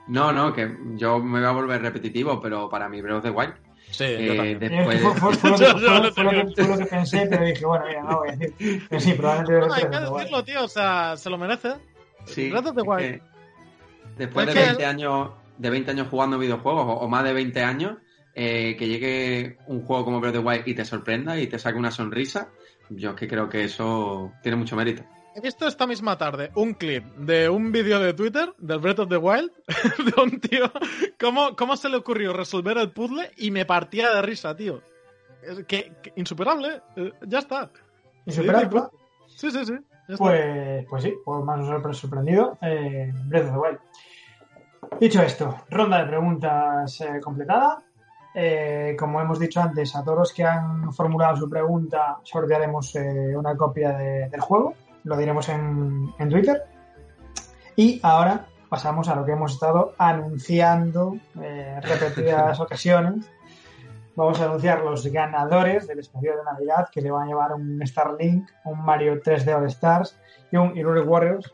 No, no, que yo me voy a volver repetitivo, pero para mí Breath of the Wild. Sí, eh, después Fue, fue- fue lo que, Yo- yo fue- lo fue lo que- tenía. fue lo que pensé, pero dije, bueno, mira, no voy a decir. Pero sí, probablemente No, hay que decirlo, tío. O sea, se lo merece. Sí, es Wild. que después Es de que- 20 años de 20 años jugando videojuegos o, o más de 20 años eh, que llegue un juego como Breath of the Wild y te sorprenda y te saque una sonrisa yo es que creo que eso tiene mucho mérito visto esta misma tarde un clip de un vídeo de Twitter del Breath of the Wild de un tío. ¿Cómo, cómo se le ocurrió resolver el puzzle y me partía de risa, tío? Es que, que insuperable. eh, ya está. ¿Y superarlo? Sí, sí, sí. ya está. Pues, pues sí, pues más sorprendido eh, Breath of the Wild. Dicho esto, ronda de preguntas eh, completada. Eh, como hemos dicho antes, a todos los que han formulado su pregunta sortearemos eh, una copia de- del juego. Lo diremos en, en Twitter. Y ahora pasamos a lo que hemos estado anunciando eh, repetidas ocasiones. Vamos a anunciar los ganadores del especial de Navidad que se van a llevar un Starlink, un Mario 3D All Stars y un Hyrule Warriors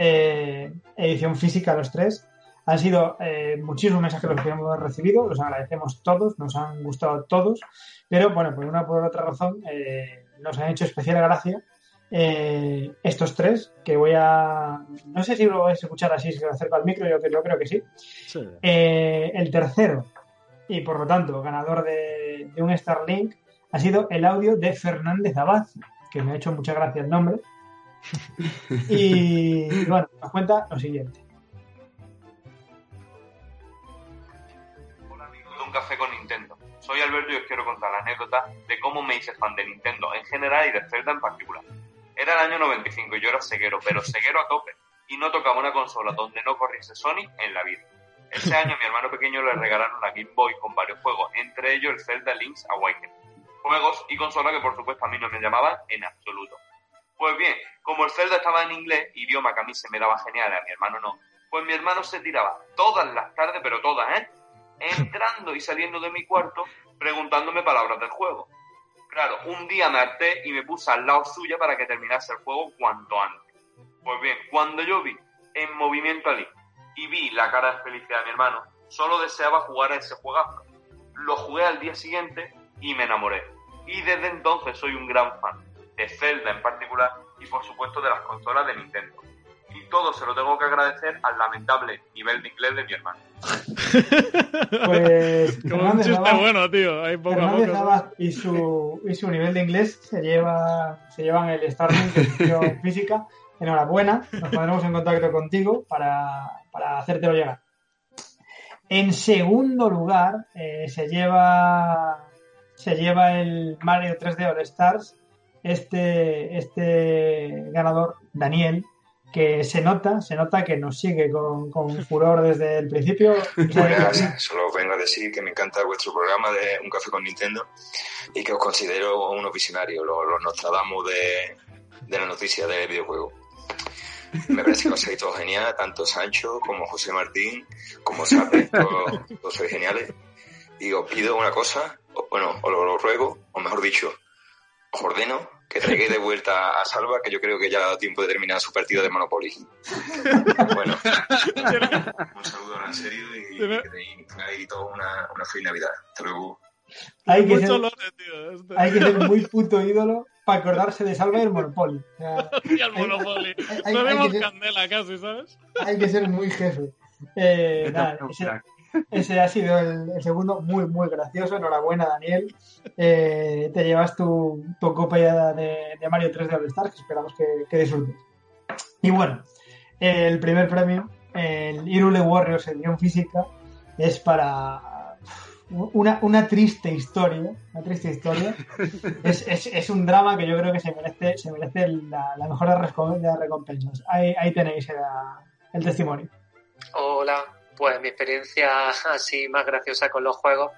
eh, edición física los tres. Han sido eh, muchísimos mensajes los que hemos recibido, los agradecemos todos, nos han gustado todos, pero bueno, por una por otra razón eh, nos han hecho especial gracia eh, estos tres, que voy a... No sé si lo vais a escuchar así, si lo acerco al micro, yo, yo creo que sí. Sí. Eh, el tercero, y por lo tanto ganador de, de un Starlink, ha sido el audio de Fernández Abad, que me ha hecho mucha gracia el nombre. Y, y bueno, nos cuenta lo siguiente. Hola amigos de Un Café con Nintendo. Soy Alberto y os quiero contar la anécdota de cómo me hice fan de Nintendo en general y de Zelda en particular. Era el año 95 y yo era ceguero, pero ceguero a tope, y no tocaba una consola donde no corriese Sony en la vida. Ese año mi hermano pequeño le regalaron la Game Boy con varios juegos, entre ellos el Zelda Link's Awakening. Juegos y consola que por supuesto a mí no me llamaban en absoluto. Pues bien, como el Zelda estaba en inglés, idioma que a mí se me daba genial, a mi hermano no, pues mi hermano se tiraba todas las tardes, pero todas, ¿eh? Entrando y saliendo de mi cuarto, preguntándome palabras del juego. Claro, un día me harté y me puse al lado suya para que terminase el juego cuanto antes. Pues bien, cuando yo vi en movimiento a Link y vi la cara de felicidad de mi hermano, solo deseaba jugar a ese juegazo. Lo jugué al día siguiente y me enamoré. Y desde entonces soy un gran fan de Zelda en particular y por supuesto de las consolas de Nintendo. Y todo se lo tengo que agradecer al lamentable nivel de inglés de mi hermano. Pues Como un chiste Abad, bueno, tío. Ahí poco a poco. Abad y su, y su nivel de inglés se lleva se llevan el Starlink edición física. Enhorabuena, nos pondremos en contacto contigo para, para hacértelo llegar. En segundo lugar, eh, se lleva se lleva el Mario 3D All Stars. Este, este ganador, Daniel, que se nota, se nota que nos sigue con, con furor desde el principio. Buenas, solo vengo a decir que me encanta vuestro programa de Un Café con Nintendo y que os considero unos visionarios, los, los Nostradamus de, de la noticia del videojuego. Me parece que lo hacéis todo genial, tanto Sancho como José Martín, como Sape, todos, todos sois geniales. Y os pido una cosa, o- bueno, os lo, lo ruego, o mejor dicho, os ordeno que traigáis de vuelta a Salva, que yo creo que ya ha dado tiempo de terminar su partido de Monopoly. Bueno, un saludo en serio y que tengáis toda una, una feliz Navidad. Hasta luego. Hay que, Mucho ser, lore, tío. Este. hay que ser muy puto ídolo para acordarse de Salva y el Monopoly. O sea, Y el Monopoly. hay- candela casi, ¿sabes? hay que ser muy jefe. Eh, nada, No, ese, crack. Ese ha sido el, segundo, muy, muy gracioso. Enhorabuena, Daniel. Eh, te llevas tu, tu copia de, de Mario 3 de All Stars, que esperamos que, disfrutes. Y bueno, el primer premio, el Irule Warriors edición física, es para una, una triste historia. Una triste historia. Es, es, es un drama que yo creo que se merece, se merece la, mejor de las recompensas. Ahí, ahí tenéis el testimonio. Hola, pues mi experiencia así más graciosa con los juegos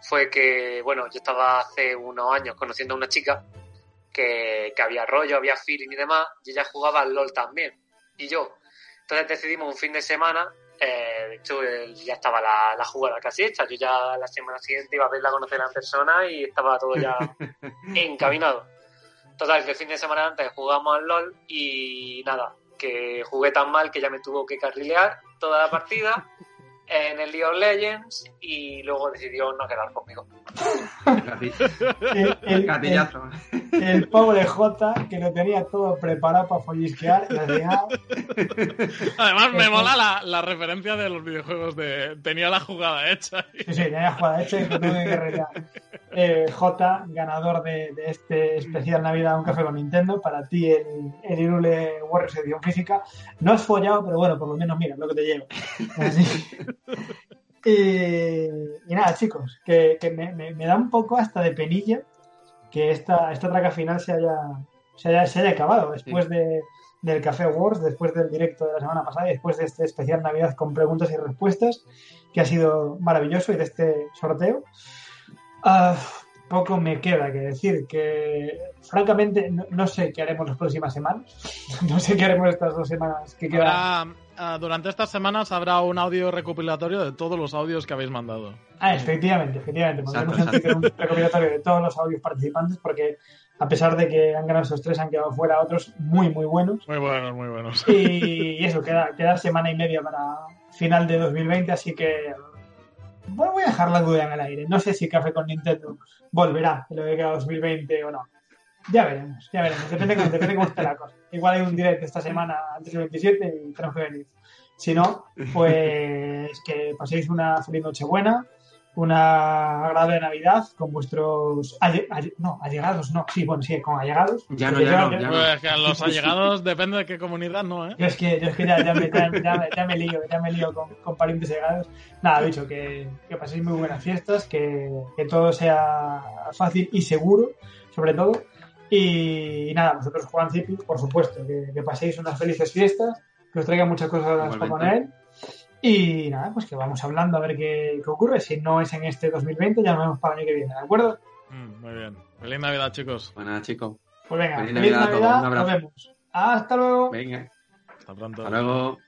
fue que, bueno, yo estaba hace unos años conociendo a una chica que, que había rollo, había feeling y demás, y ella jugaba al LOL también, y yo. Entonces decidimos un fin de semana, eh, de hecho ya estaba la, la jugada casi hecha, yo ya la semana siguiente iba a verla conocer en persona y estaba todo ya encaminado. Total, que el fin de semana antes jugamos al LOL y nada, que jugué tan mal que ya me tuvo que carrilear toda la partida en el League of Legends y luego decidió no quedar conmigo. El, el- Gatillazo. el- el pobre J que lo tenía todo preparado para follisquear Además, me Eso. mola la, la referencia de los videojuegos de tenía la jugada hecha. Sí, sí, tenía jugada hecha y lo tuve que. Eh, J, ganador de, de este especial Navidad Un Café con Nintendo. Para ti, el, el Irule Warriors edición física. No has follado, pero bueno, por lo menos mira lo que te llevo. Así. Y, y nada, chicos, que, que me, me- me da un poco hasta de penilla que esta, esta traca final se haya, se haya, se haya acabado después de, del Café Wars, después del directo de la semana pasada y después de este especial Navidad con preguntas y respuestas que ha sido maravilloso y de este sorteo. Ah, poco me queda que decir que francamente no, no sé qué haremos las próximas semanas. No sé qué haremos estas dos semanas que quedan. Ah, durante estas semanas habrá un audio recopilatorio de todos los audios que habéis mandado. Ah, efectivamente, efectivamente. En Twitter un recopilatorio de todos los audios participantes porque a pesar de que han ganado esos tres, han quedado fuera otros muy, muy buenos. Muy buenos, muy buenos. Y eso, queda, queda semana y media para final de 2020, así que bueno, voy a dejar la duda en el aire. No sé si Café con Nintendo volverá en lo que queda 2020 o no. Ya veremos, ya veremos. Depende, depende de cómo esté la cosa. Igual hay un directo esta semana antes del 27 y tenemos que venir. Si no, pues que paséis una feliz noche buena, una agradable Navidad con vuestros... alle- alle- no, allegados, no. Sí, bueno, sí, con allegados. Ya no, ya no, Pues que a los allegados depende de qué comunidad, ¿no? ¿eh? yo es que, yo es que ya, ya me, ya, ya me- ya me lío, ya me lío con, con parientes llegados. Nada, dicho, que, que paséis muy buenas fiestas, que, que todo sea fácil y seguro, sobre todo. Y, nada, vosotros, Juan Cipi, por supuesto, que, que paséis unas felices fiestas, que os traigan muchas cosas para poner. Y nada, pues que vamos hablando a ver qué, qué ocurre. Si no es en este 2020, ya nos vemos para el año que viene, ¿de acuerdo? Mm, muy bien. Feliz Navidad, chicos. Bueno, nada, chicos. Pues venga, Feliz feliz, Navidad a todos, Navidad, un abrazo. nos vemos. Hasta luego. Venga, Hasta pronto. hasta luego.